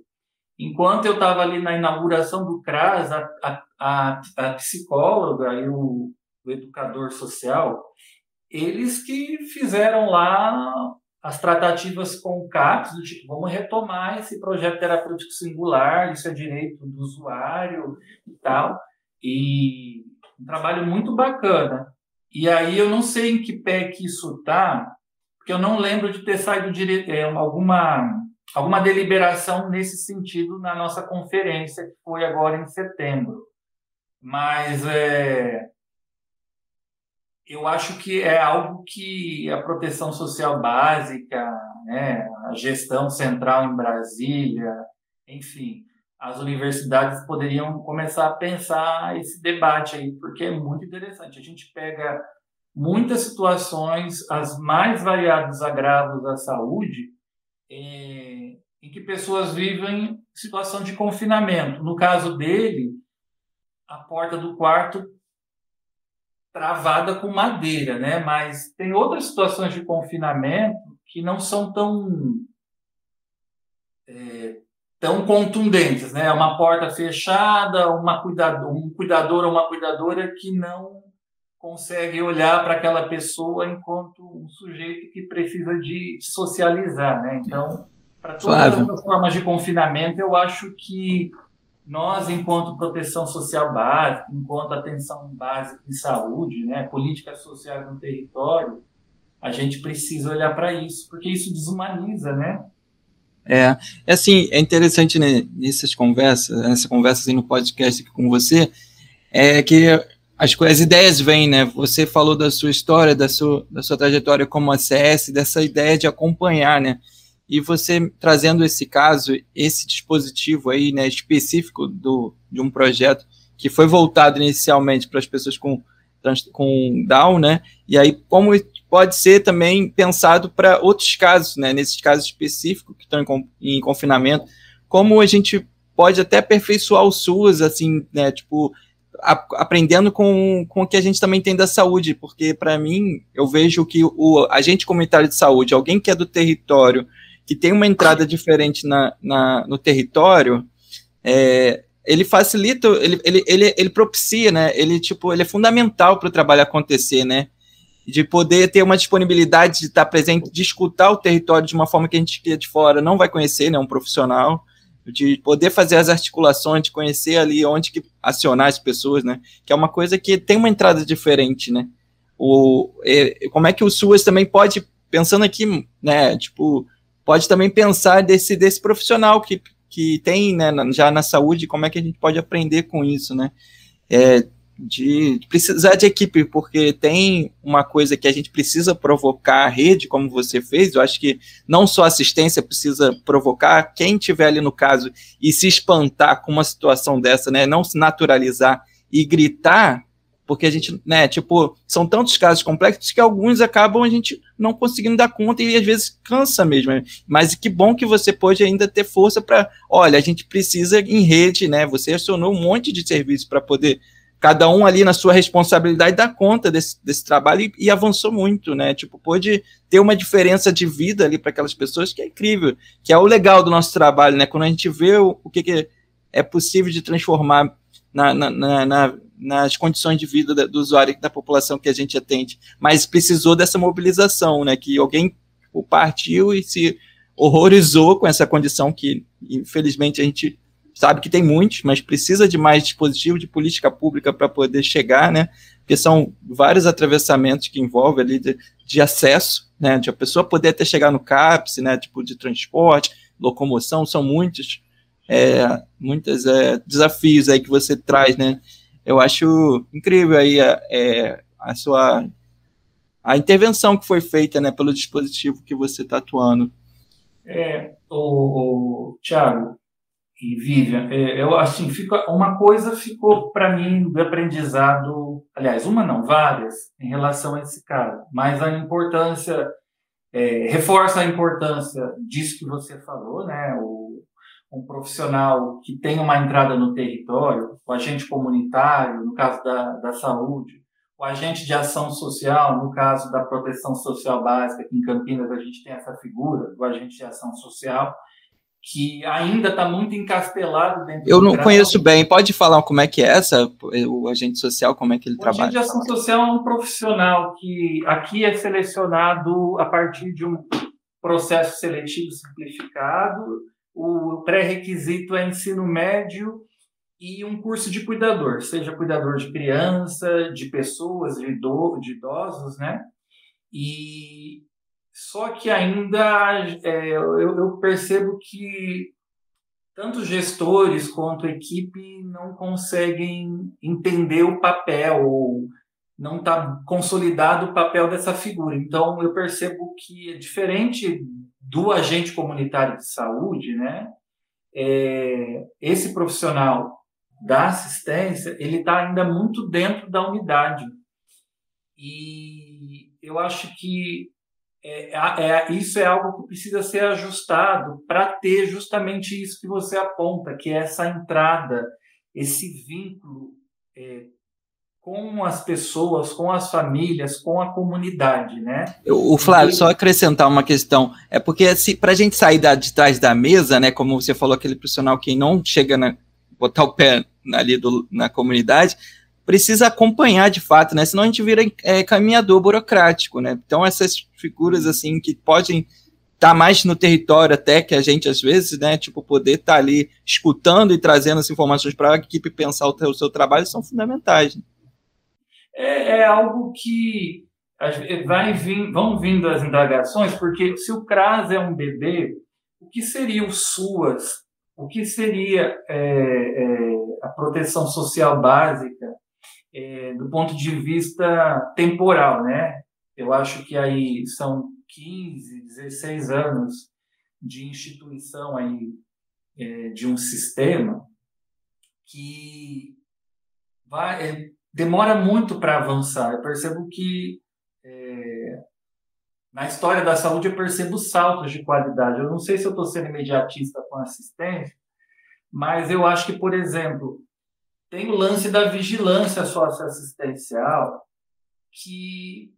enquanto eu estava ali na inauguração do CRAS, a, a, a, psicóloga e o, o educador social, eles que fizeram lá as tratativas com o CAPS, do tipo, vamos retomar esse projeto terapêutico singular, isso é direito do usuário e tal. E um trabalho muito bacana. E aí eu não sei em que pé que isso está, porque eu não lembro de ter saído dire... é, alguma, alguma deliberação nesse sentido na nossa conferência, que foi agora em setembro. Mas é, eu acho que é algo que a proteção social básica, né, a gestão central em Brasília, enfim, as universidades poderiam começar a pensar esse debate aí, porque é muito interessante. A gente pega muitas situações, as mais variados agravos à saúde, é, em que pessoas vivem situação de confinamento. No caso dele, a porta do quarto travada com madeira, né? Mas tem outras situações de confinamento que não são tão é, tão contundentes, né? Uma porta fechada, uma um cuidador ou uma cuidadora que não consegue olhar para aquela pessoa enquanto um sujeito que precisa de socializar, né? Então, para todas as formas de confinamento, eu acho que nós, enquanto proteção social básica, enquanto atenção básica em saúde, né, políticas sociais no território, a gente precisa olhar para isso, porque isso desumaniza, né? É, é assim, é interessante né, nessas conversas, nessa conversa assim, no podcast com você, é que as, as ideias vêm, né? Você falou da sua história, da sua, da sua trajetória como ACS, dessa ideia de acompanhar, né? E você trazendo esse caso, esse dispositivo aí, né, específico do, de um projeto que foi voltado inicialmente para as pessoas com, com Down, né? E aí, como pode ser também pensado para outros casos, né? Nesses casos específicos que estão em, confinamento, como a gente pode até aperfeiçoar o SUS, assim, né? Tipo, aprendendo com, com o que a gente também tem da saúde, porque para mim eu vejo que o agente comunitário de saúde, alguém que é do território, que tem uma entrada diferente na, na no território, é, ele facilita, ele, ele, ele, ele propicia, né? Ele tipo, ele é fundamental para o trabalho acontecer, né? de poder ter uma disponibilidade de estar presente, de escutar o território de uma forma que a gente que é de fora não vai conhecer, né, um profissional, de poder fazer as articulações, de conhecer ali onde que acionar as pessoas, né, que é uma coisa que tem uma entrada diferente, né, o, é, como é que o SUAS também pode, pensando aqui, né, tipo, pode também pensar desse, desse profissional que, que tem, né, já na saúde, como é que a gente pode aprender com isso, né, é, de precisar de equipe, porque tem uma coisa que a gente precisa provocar a rede, como você fez. Eu acho que não só assistência precisa provocar, quem tiver ali no caso e se espantar com uma situação dessa, né, não se naturalizar e gritar, porque a gente, né, tipo, são tantos casos complexos que alguns acabam a gente não conseguindo dar conta e às vezes cansa mesmo. Mas que bom que você pode ainda ter força para, olha, a gente precisa em rede, né? Você acionou um monte de serviços para poder cada um ali na sua responsabilidade dá conta desse, desse trabalho e, e, avançou muito, né? Tipo, pôde ter uma diferença de vida ali para aquelas pessoas que é incrível, que é o legal do nosso trabalho, né? Quando a gente vê o, o que, que é possível de transformar na, na, na, nas condições de vida do usuário da população que a gente atende. Mas precisou dessa mobilização, né? Que alguém partiu e se horrorizou com essa condição que, infelizmente, a gente sabe que tem muitos, mas precisa de mais dispositivo de política pública para poder chegar, né? Porque são vários atravessamentos que envolvem ali de, de acesso, né? De a pessoa poder até chegar no CAPS, né? Tipo de transporte, locomoção, são muitos, é, muitos é, desafios aí que você traz, né? Eu acho incrível aí a, é, a sua a intervenção que foi feita, né? Pelo dispositivo que você está atuando. É, o, o Thiago, e Vivian, é, eu assim, fica, uma coisa ficou para mim do aprendizado, aliás, uma não, várias, em relação a esse caso, mas a importância, é, reforça a importância disso que você falou, né? O, um profissional que tem uma entrada no território, o agente comunitário, no caso da, da saúde, o agente de ação social, no caso da proteção social básica, que em Campinas a gente tem essa figura do agente de ação social, que ainda está muito encastelado dentro Eu não conheço bem. Pode falar como é que é essa, o agente social, como é que ele o trabalha? O agente de ação social é um profissional que aqui é selecionado a partir de um processo seletivo simplificado. O pré-requisito é ensino médio e um curso de cuidador, seja cuidador de criança, de pessoas, de idosos, né? E só que ainda é, eu, eu percebo que tanto gestores quanto equipe não conseguem entender o papel ou não está consolidado o papel dessa figura. Então eu percebo que é diferente do agente comunitário de saúde, né? É, esse profissional da assistência ele está ainda muito dentro da unidade e eu acho que é, é, isso é algo que precisa ser ajustado para ter justamente isso que você aponta, que é essa entrada, esse vínculo é, com as pessoas, com as famílias, com a comunidade, né? O Flávio, e... só acrescentar uma questão, é porque assim, para a gente sair da, de trás da mesa, né, como você falou, aquele profissional que não chega na botar o pé ali do, na comunidade, precisa acompanhar de fato, né? Senão a gente vira é, caminhador burocrático, né? Então essas figuras assim que podem estar tá mais no território até que a gente às vezes, né? Tipo poder estar tá ali escutando e trazendo as informações para a equipe pensar o, o, seu trabalho são fundamentais. Né? É, é, algo que vai vir, vão vindo as indagações, porque se o CRAS é um bebê, o que seria o SUAS? O que seria é, é, a proteção social básica é, do ponto de vista temporal, né? Eu acho que aí são 15, 16 anos de instituição aí é, de um sistema que vai, é, demora muito para avançar. Eu percebo que é, na história da saúde eu percebo saltos de qualidade. Eu não sei se eu estou sendo imediatista com assistência, mas eu acho que, por exemplo, tem o lance da vigilância socioassistencial, que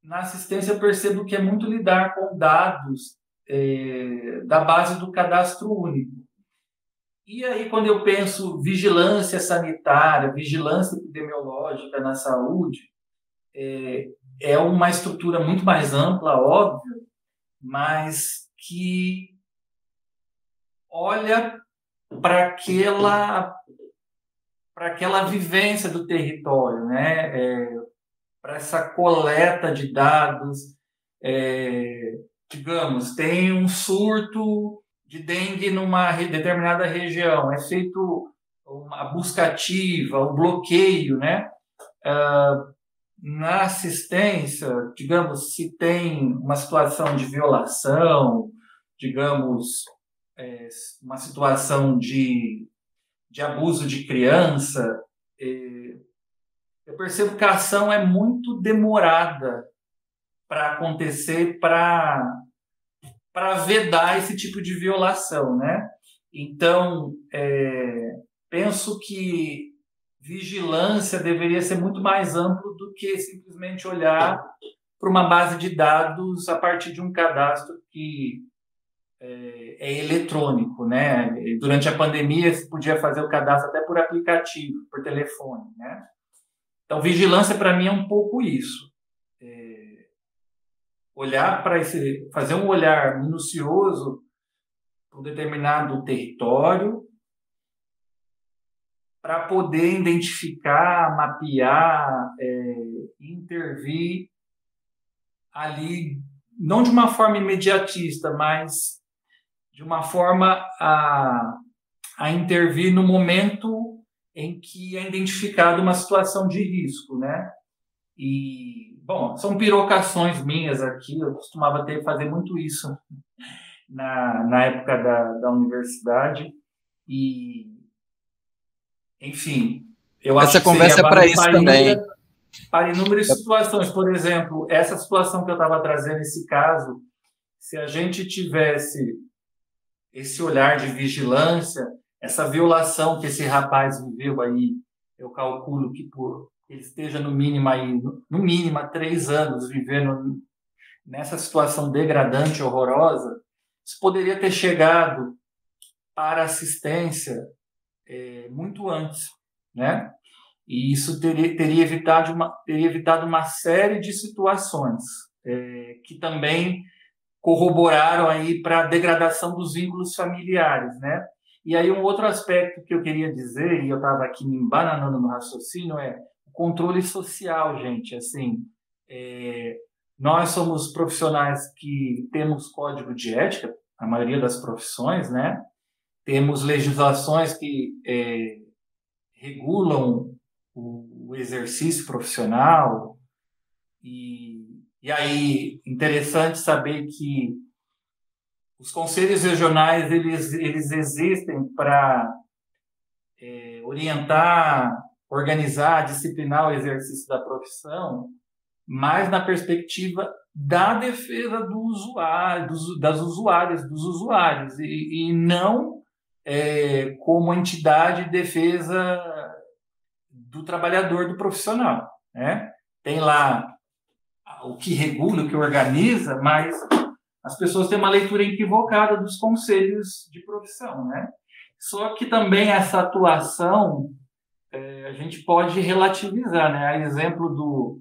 na assistência eu percebo que é muito lidar com dados é, da base do cadastro único. E aí, quando eu penso vigilância sanitária, vigilância epidemiológica na saúde, é, é uma estrutura muito mais ampla, óbvio, mas que olha para aquela para aquela vivência do território, né? É, para essa coleta de dados, é, digamos, tem um surto de dengue numa determinada região, é feito uma busca ativa, um bloqueio, né? Uh, na assistência, digamos, se tem uma situação de violação, digamos, é, uma situação de, de abuso de criança, é, eu percebo que a ação é muito demorada para acontecer, para para vedar esse tipo de violação, né? Então, é, penso que vigilância deveria ser muito mais amplo do que simplesmente olhar para uma base de dados a partir de um cadastro que é, é, eletrônico, né? Durante a pandemia se podia fazer o cadastro até por aplicativo, por telefone, né? Então vigilância para mim é um pouco isso, é, olhar para esse, fazer um olhar minucioso para um determinado território para poder identificar, mapear, é, intervir ali, não de uma forma imediatista, mas de uma forma a, a intervir no momento em que é identificada uma situação de risco, né? E, bom, são pirocações minhas aqui, eu costumava ter, fazer muito isso na, na época da, da universidade, e enfim, eu essa acho conversa é para isso também. Para inúmeras situações, por exemplo, essa situação que eu estava trazendo, esse caso, se a gente tivesse esse olhar de vigilância, essa violação que esse rapaz viveu aí, eu calculo que por ele esteja no mínimo aí, no mínimo há três anos vivendo nessa situação degradante, horrorosa, isso poderia ter chegado para assistência é, muito antes, né? E isso teria, teria, evitado, uma, teria evitado uma série de situações é, que também corroboraram aí para a degradação dos vínculos familiares, né? E aí um outro aspecto que eu queria dizer, e eu estava aqui me embananando no raciocínio, é o controle social, gente. Assim, é, nós somos profissionais que temos código de ética, a maioria das profissões, né? Temos legislações que é, regulam o, o, exercício profissional e, e aí interessante saber que os conselhos regionais eles, eles existem para é, orientar, organizar, disciplinar o exercício da profissão, mas na perspectiva da defesa do usuário, dos, das usuárias, dos usuários, e, e não é, como entidade de defesa do trabalhador, do profissional. Né? Tem lá o que regula, o que organiza, mas as pessoas têm uma leitura equivocada dos conselhos de profissão. Né? Só que também essa atuação é, a gente pode relativizar. Né? A exemplo do.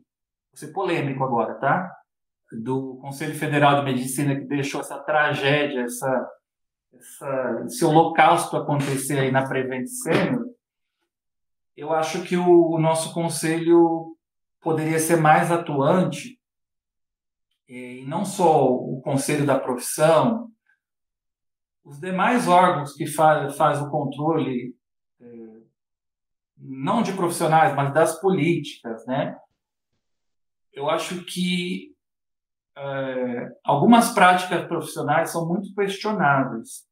Vou ser polêmico agora, tá? Do Conselho Federal de Medicina que deixou essa tragédia, essa essa, esse holocausto acontecer aí na Prevent Senior, eu acho que o, o nosso conselho poderia ser mais atuante e não só o conselho da profissão, os demais órgãos que faz, faz o controle, é, não de profissionais, mas das políticas, né? Eu acho que é, algumas práticas profissionais são muito questionáveis,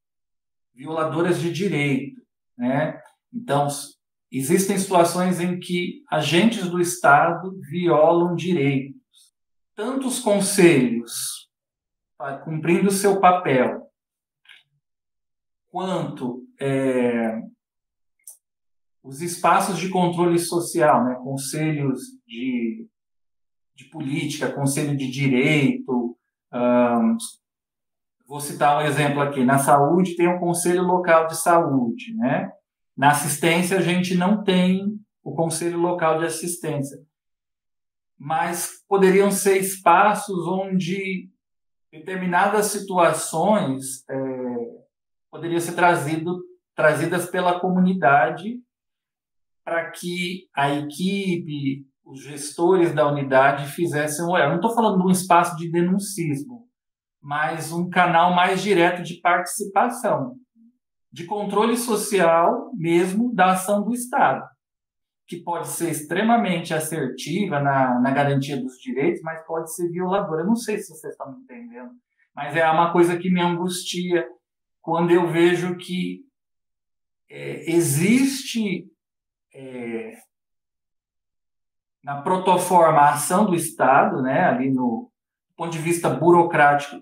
violadoras de direito, né? Então, existem situações em que agentes do Estado violam direitos. Tanto os conselhos, cumprindo seu papel, quanto é, os espaços de controle social, né? conselhos de, de política, conselho de direito. Um, vou citar um exemplo aqui. Na saúde tem o conselho local de saúde, né? Na assistência a gente não tem o conselho local de assistência, mas poderiam ser espaços onde determinadas situações é, poderiam ser trazido, trazidas pela comunidade para que a equipe, os gestores da unidade fizessem. Eu não estou falando de um espaço de denuncismo, mas um canal mais direto de participação, de controle social mesmo da ação do Estado, que pode ser extremamente assertiva na, na garantia dos direitos, mas pode ser violadora. Eu não sei se vocês estão me entendendo, mas é uma coisa que me angustia quando eu vejo que é, existe é, na protoforma a ação do Estado, né, ali no ponto de vista burocrático,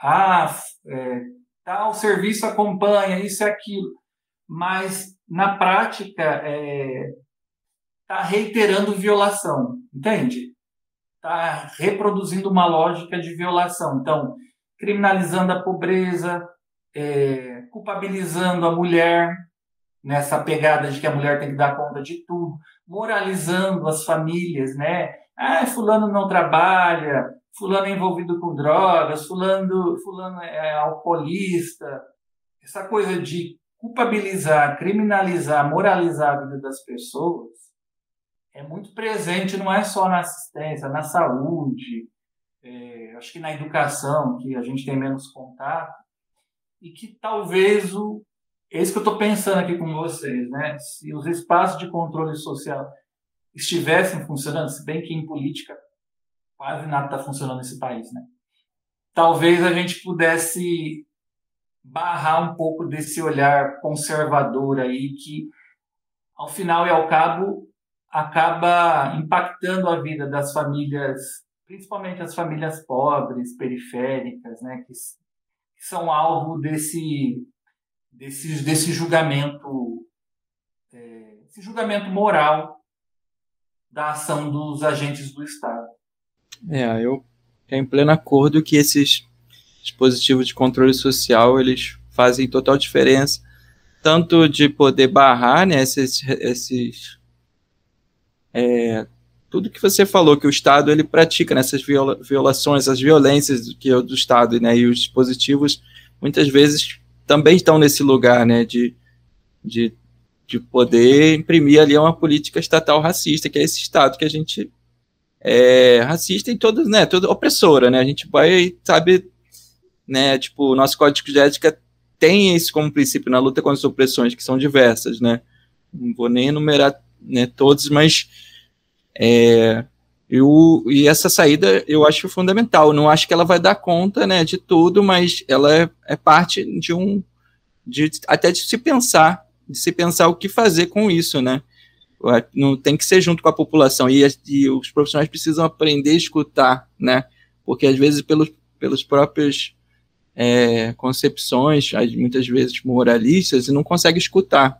ah, é, tal serviço acompanha isso e aquilo, mas na prática é, tá reiterando violação, entende? Está reproduzindo uma lógica de violação. Então, criminalizando a pobreza, é, culpabilizando a mulher nessa pegada de que a mulher tem que dar conta de tudo, moralizando as famílias, né? Ah, fulano não trabalha, fulano é envolvido com drogas, fulano, fulano é alcoolista. Essa coisa de culpabilizar, criminalizar, moralizar a vida das pessoas é muito presente, não é só na assistência, na saúde, é, acho que na educação, que a gente tem menos contato, e que talvez o é isso que eu estou pensando aqui com vocês, né? Se os espaços de controle social estivessem funcionando, se bem que em política quase nada está funcionando nesse país, né? Talvez a gente pudesse barrar um pouco desse olhar conservador aí que, ao final e ao cabo, acaba impactando a vida das famílias, principalmente as famílias pobres, periféricas, né? Que que são alvo desse, desse, desse julgamento, é, esse julgamento moral da ação dos agentes do Estado. É, eu em pleno acordo que esses dispositivos de controle social eles fazem total diferença, tanto de poder barrar né, esses, esses é, tudo que você falou que o Estado ele pratica nessas viola, violações, as violências que do Estado, né, e os dispositivos muitas vezes também estão nesse lugar, né, de, de, de poder imprimir ali uma política estatal racista, que é esse Estado que a gente é racista em todos, né, toda opressora, né, a gente vai, sabe, né, tipo, o nosso código de ética tem isso como princípio na luta contra as opressões, que são diversas, né, não vou nem enumerar, né, todos, mas é, eu, e essa saída eu acho fundamental. Não acho que ela vai dar conta né, de tudo, mas ela é, é parte de um. De, até de se pensar, de se pensar o que fazer com isso, né? Não tem que ser junto com a população e, e os profissionais precisam aprender a escutar, né? Porque às vezes pelos, pelos próprios é, concepções, muitas vezes moralistas, e não consegue escutar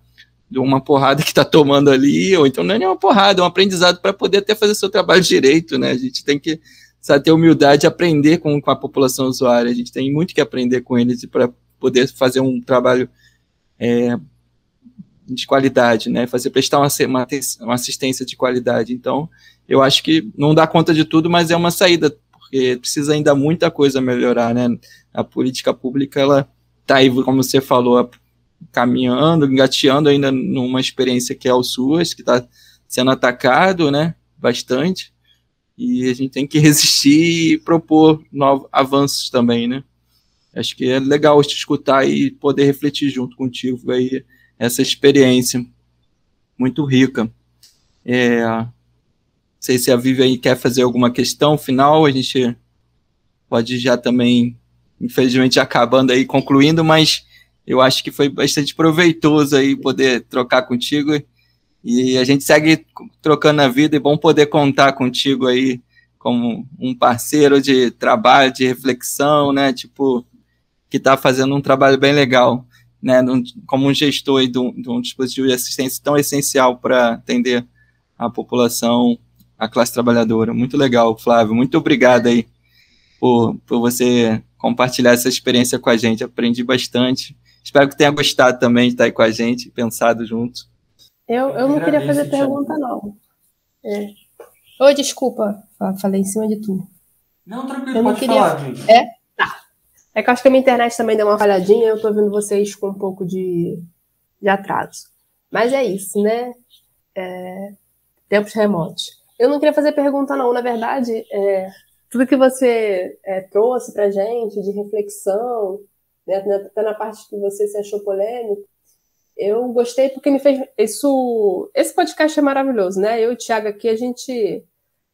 de uma porrada que está tomando ali, ou então não é nem uma porrada, é um aprendizado para poder até fazer seu trabalho direito, né? A gente tem que sabe, ter humildade de aprender com, com a população usuária, a gente tem muito que aprender com eles para poder fazer um trabalho é, de qualidade, né? Fazer prestar uma, uma, uma assistência de qualidade. Então, eu acho que não dá conta de tudo, mas é uma saída, porque precisa ainda muita coisa melhorar, né? A política pública, ela tá aí, como você falou, caminhando, engateando ainda numa experiência que é o SUAS, que está sendo atacado, né, bastante, e a gente tem que resistir e propor novos avanços também, né? Acho que é legal te escutar e poder refletir junto contigo aí essa experiência muito rica. É, não sei se a Vivi aí quer fazer alguma questão final, a gente pode já também, infelizmente, acabando aí, concluindo, mas eu acho que foi bastante proveitoso aí poder trocar contigo e a gente segue trocando a vida e bom poder contar contigo aí como um parceiro de trabalho, de reflexão, né? Tipo, que está fazendo um trabalho bem legal, né? Como um gestor de um, de um dispositivo de assistência tão essencial para atender a população, a classe trabalhadora. Muito legal, Flávio. Muito obrigado aí por, por você compartilhar essa experiência com a gente. Aprendi bastante. Espero que tenha gostado também de estar aí com a gente, pensado junto. Eu, eu não queria fazer pergunta, não. É. Oi, desculpa, falei em cima de tu. Não, tranquilo, pode queria... falar, gente. É? Tá. É que eu acho que a minha internet também deu uma falhadinha, eu tô vendo vocês com um pouco de, de atraso. Mas é isso, né? É... Tempos remotos. Eu não queria fazer pergunta, não. Na verdade, é... tudo que você é, trouxe pra gente de reflexão, né? até na parte que você se achou polêmico, eu gostei porque me fez. Isso, esse podcast é maravilhoso, né? Eu e o Thiago aqui, a gente.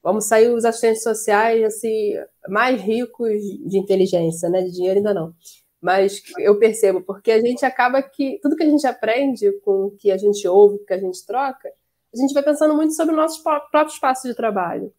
Vamos sair os assistentes sociais assim, mais ricos de inteligência, né? De dinheiro ainda não. Mas eu percebo, porque a gente acaba que. Tudo que a gente aprende com o que a gente ouve, que a gente troca, a gente vai pensando muito sobre o nosso próprio espaço de trabalho.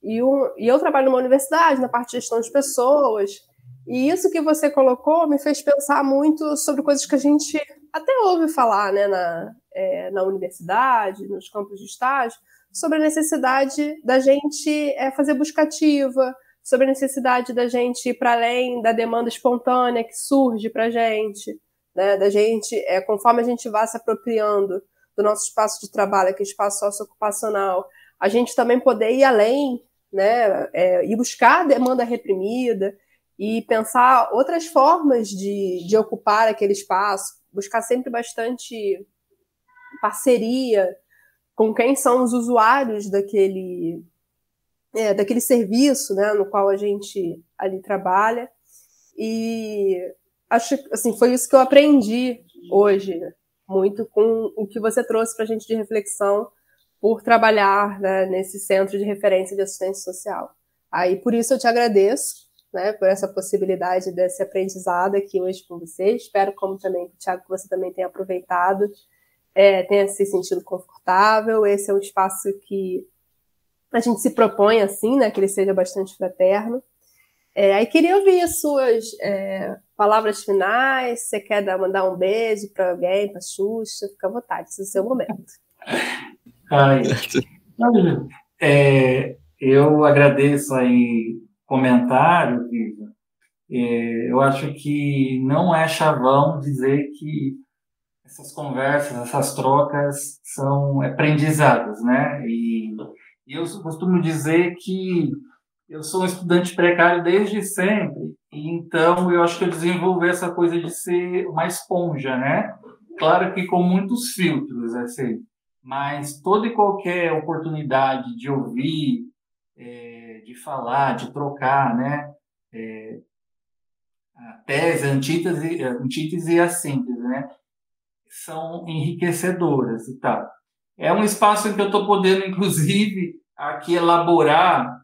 E, um, e eu trabalho numa universidade, na parte de gestão de pessoas, e isso que você colocou me fez pensar muito sobre coisas que a gente até ouve falar né, na, é, na universidade, nos campos de estágio, sobre a necessidade da gente é, fazer buscativa, sobre a necessidade da gente ir para além da demanda espontânea que surge para a gente, né, da gente, é, conforme a gente vá se apropriando do nosso espaço de trabalho, que é espaço socioocupacional, a gente também poder ir além, né, é, ir buscar a demanda reprimida e pensar outras formas de, de ocupar aquele espaço, buscar sempre bastante parceria com quem são os usuários daquele, é, daquele serviço né, no qual a gente ali trabalha. E acho assim, foi isso que eu aprendi hoje, muito com o que você trouxe para a gente de reflexão por trabalhar né, nesse centro de referência de assistência social. Aí por isso eu te agradeço né, por essa possibilidade desse aprendizado aqui hoje com você. Espero, como também, Tiago, que você também tenha aproveitado, é, tenha se sentido confortável. Esse é um espaço que a gente se propõe assim, né, que ele seja bastante fraterno. É, aí queria ouvir as suas é, palavras finais. Você quer dar, mandar um beijo para alguém, para Xuxa, fica à vontade, esse é o seu momento. Ai, é, eu agradeço aí comentário, Viva, é, eu acho que não é chavão dizer que essas conversas, essas trocas são aprendizados, né? E, e eu costumo dizer que eu sou um estudante precário desde sempre, então eu acho que eu desenvolvi essa coisa de ser uma esponja, né? Claro que com muitos filtros, assim, mas toda e qualquer oportunidade de ouvir, é, de falar, de trocar, né? É, a tese, a antítese, a antítese e a síntese, né? São enriquecedoras e tal. É um espaço em que eu estou podendo, inclusive, aqui elaborar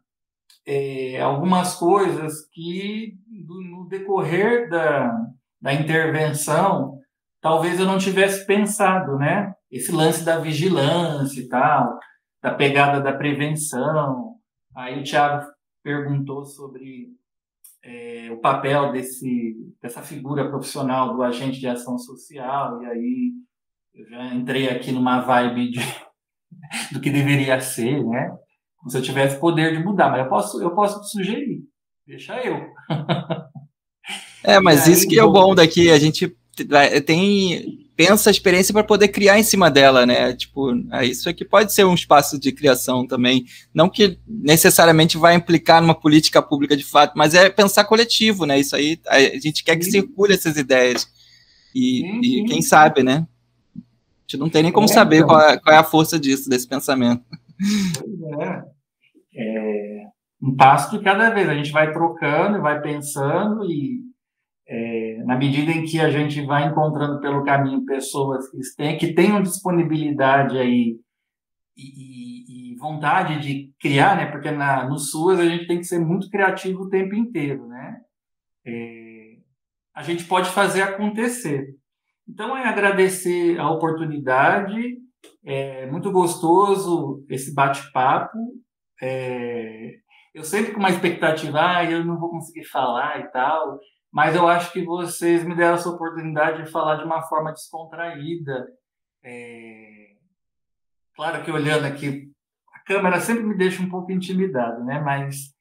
é, algumas coisas que, no decorrer da, da intervenção, talvez eu não tivesse pensado, né? Esse lance da vigilância e tal, da pegada da prevenção, Aí o Thiago perguntou sobre é, o papel desse, dessa figura profissional do agente de ação social, e aí eu já entrei aqui numa vibe de, do que deveria ser, né? Como se eu tivesse poder de mudar, mas eu posso, eu posso sugerir, deixa eu. É, mas aí, isso que é o bom daqui, a gente tem pensa a experiência para poder criar em cima dela, né? Tipo, é isso aqui pode ser um espaço de criação também, não que necessariamente vai implicar numa política pública de fato, mas é pensar coletivo, né? Isso aí a gente quer que circule essas ideias e, e quem sabe, né? A gente não tem nem como é, saber então. qual, é, qual, é, a força disso, desse pensamento. É. é, um passo de cada vez. A gente vai trocando, vai pensando e é, na medida em que a gente vai encontrando pelo caminho pessoas que, têm, que tenham disponibilidade aí e, e, vontade de criar, né? Porque na, no SUAS a gente tem que ser muito criativo o tempo inteiro, né? É, a gente pode fazer acontecer. Então é agradecer a oportunidade, é muito gostoso esse bate-papo. É, eu sempre com uma expectativa, ah, eu não vou conseguir falar e tal, mas eu acho que vocês me deram essa oportunidade de falar de uma forma descontraída. É... Claro que olhando aqui, a câmera sempre me deixa um pouco intimidado, né? Mas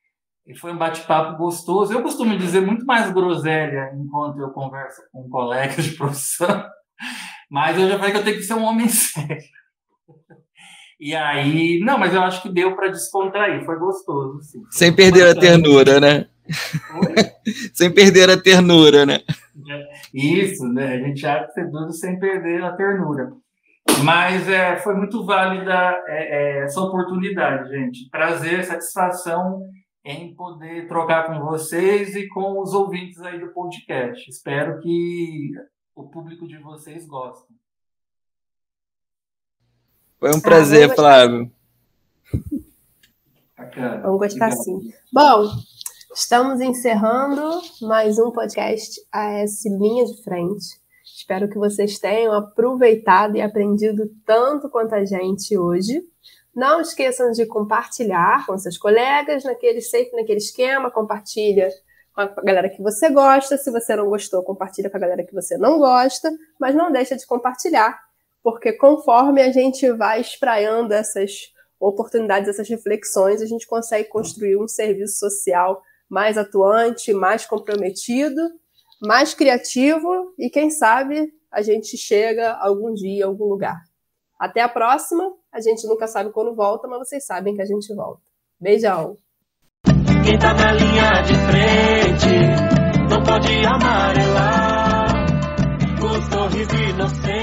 foi um bate-papo gostoso. Eu costumo dizer muito mais groselha enquanto eu converso com colegas de profissão, mas eu já falei que eu tenho que ser um homem sério. E aí, não, mas eu acho que deu para descontrair, foi gostoso. Sim. Sem perder a ternura, né? sem perder a ternura, né? Isso, né? A gente acha que seduz sem perder a ternura. Mas é, foi muito válida é, é, essa oportunidade, gente. Prazer, satisfação em poder trocar com vocês e com os ouvintes aí do podcast. Espero que o público de vocês gostem. Foi um prazer, ah, Flávio. Bacana. Vamos gostar sim. Bom, estamos encerrando mais um podcast AS Linha de Frente. Espero que vocês tenham aproveitado e aprendido tanto quanto a gente hoje. Não esqueçam de compartilhar com seus colegas, naquele, sempre naquele esquema, compartilha com a galera que você gosta. Se você não gostou, compartilha com a galera que você não gosta, mas não deixa de compartilhar porque conforme a gente vai espraiando essas oportunidades, essas reflexões, a gente consegue construir um serviço social mais atuante, mais comprometido, mais criativo e quem sabe a gente chega algum dia a algum lugar. Até a próxima. A gente nunca sabe quando volta, mas vocês sabem que a gente volta. Beijão. Quem tá na linha de frente não pode amarelar. Com sorriso inocente.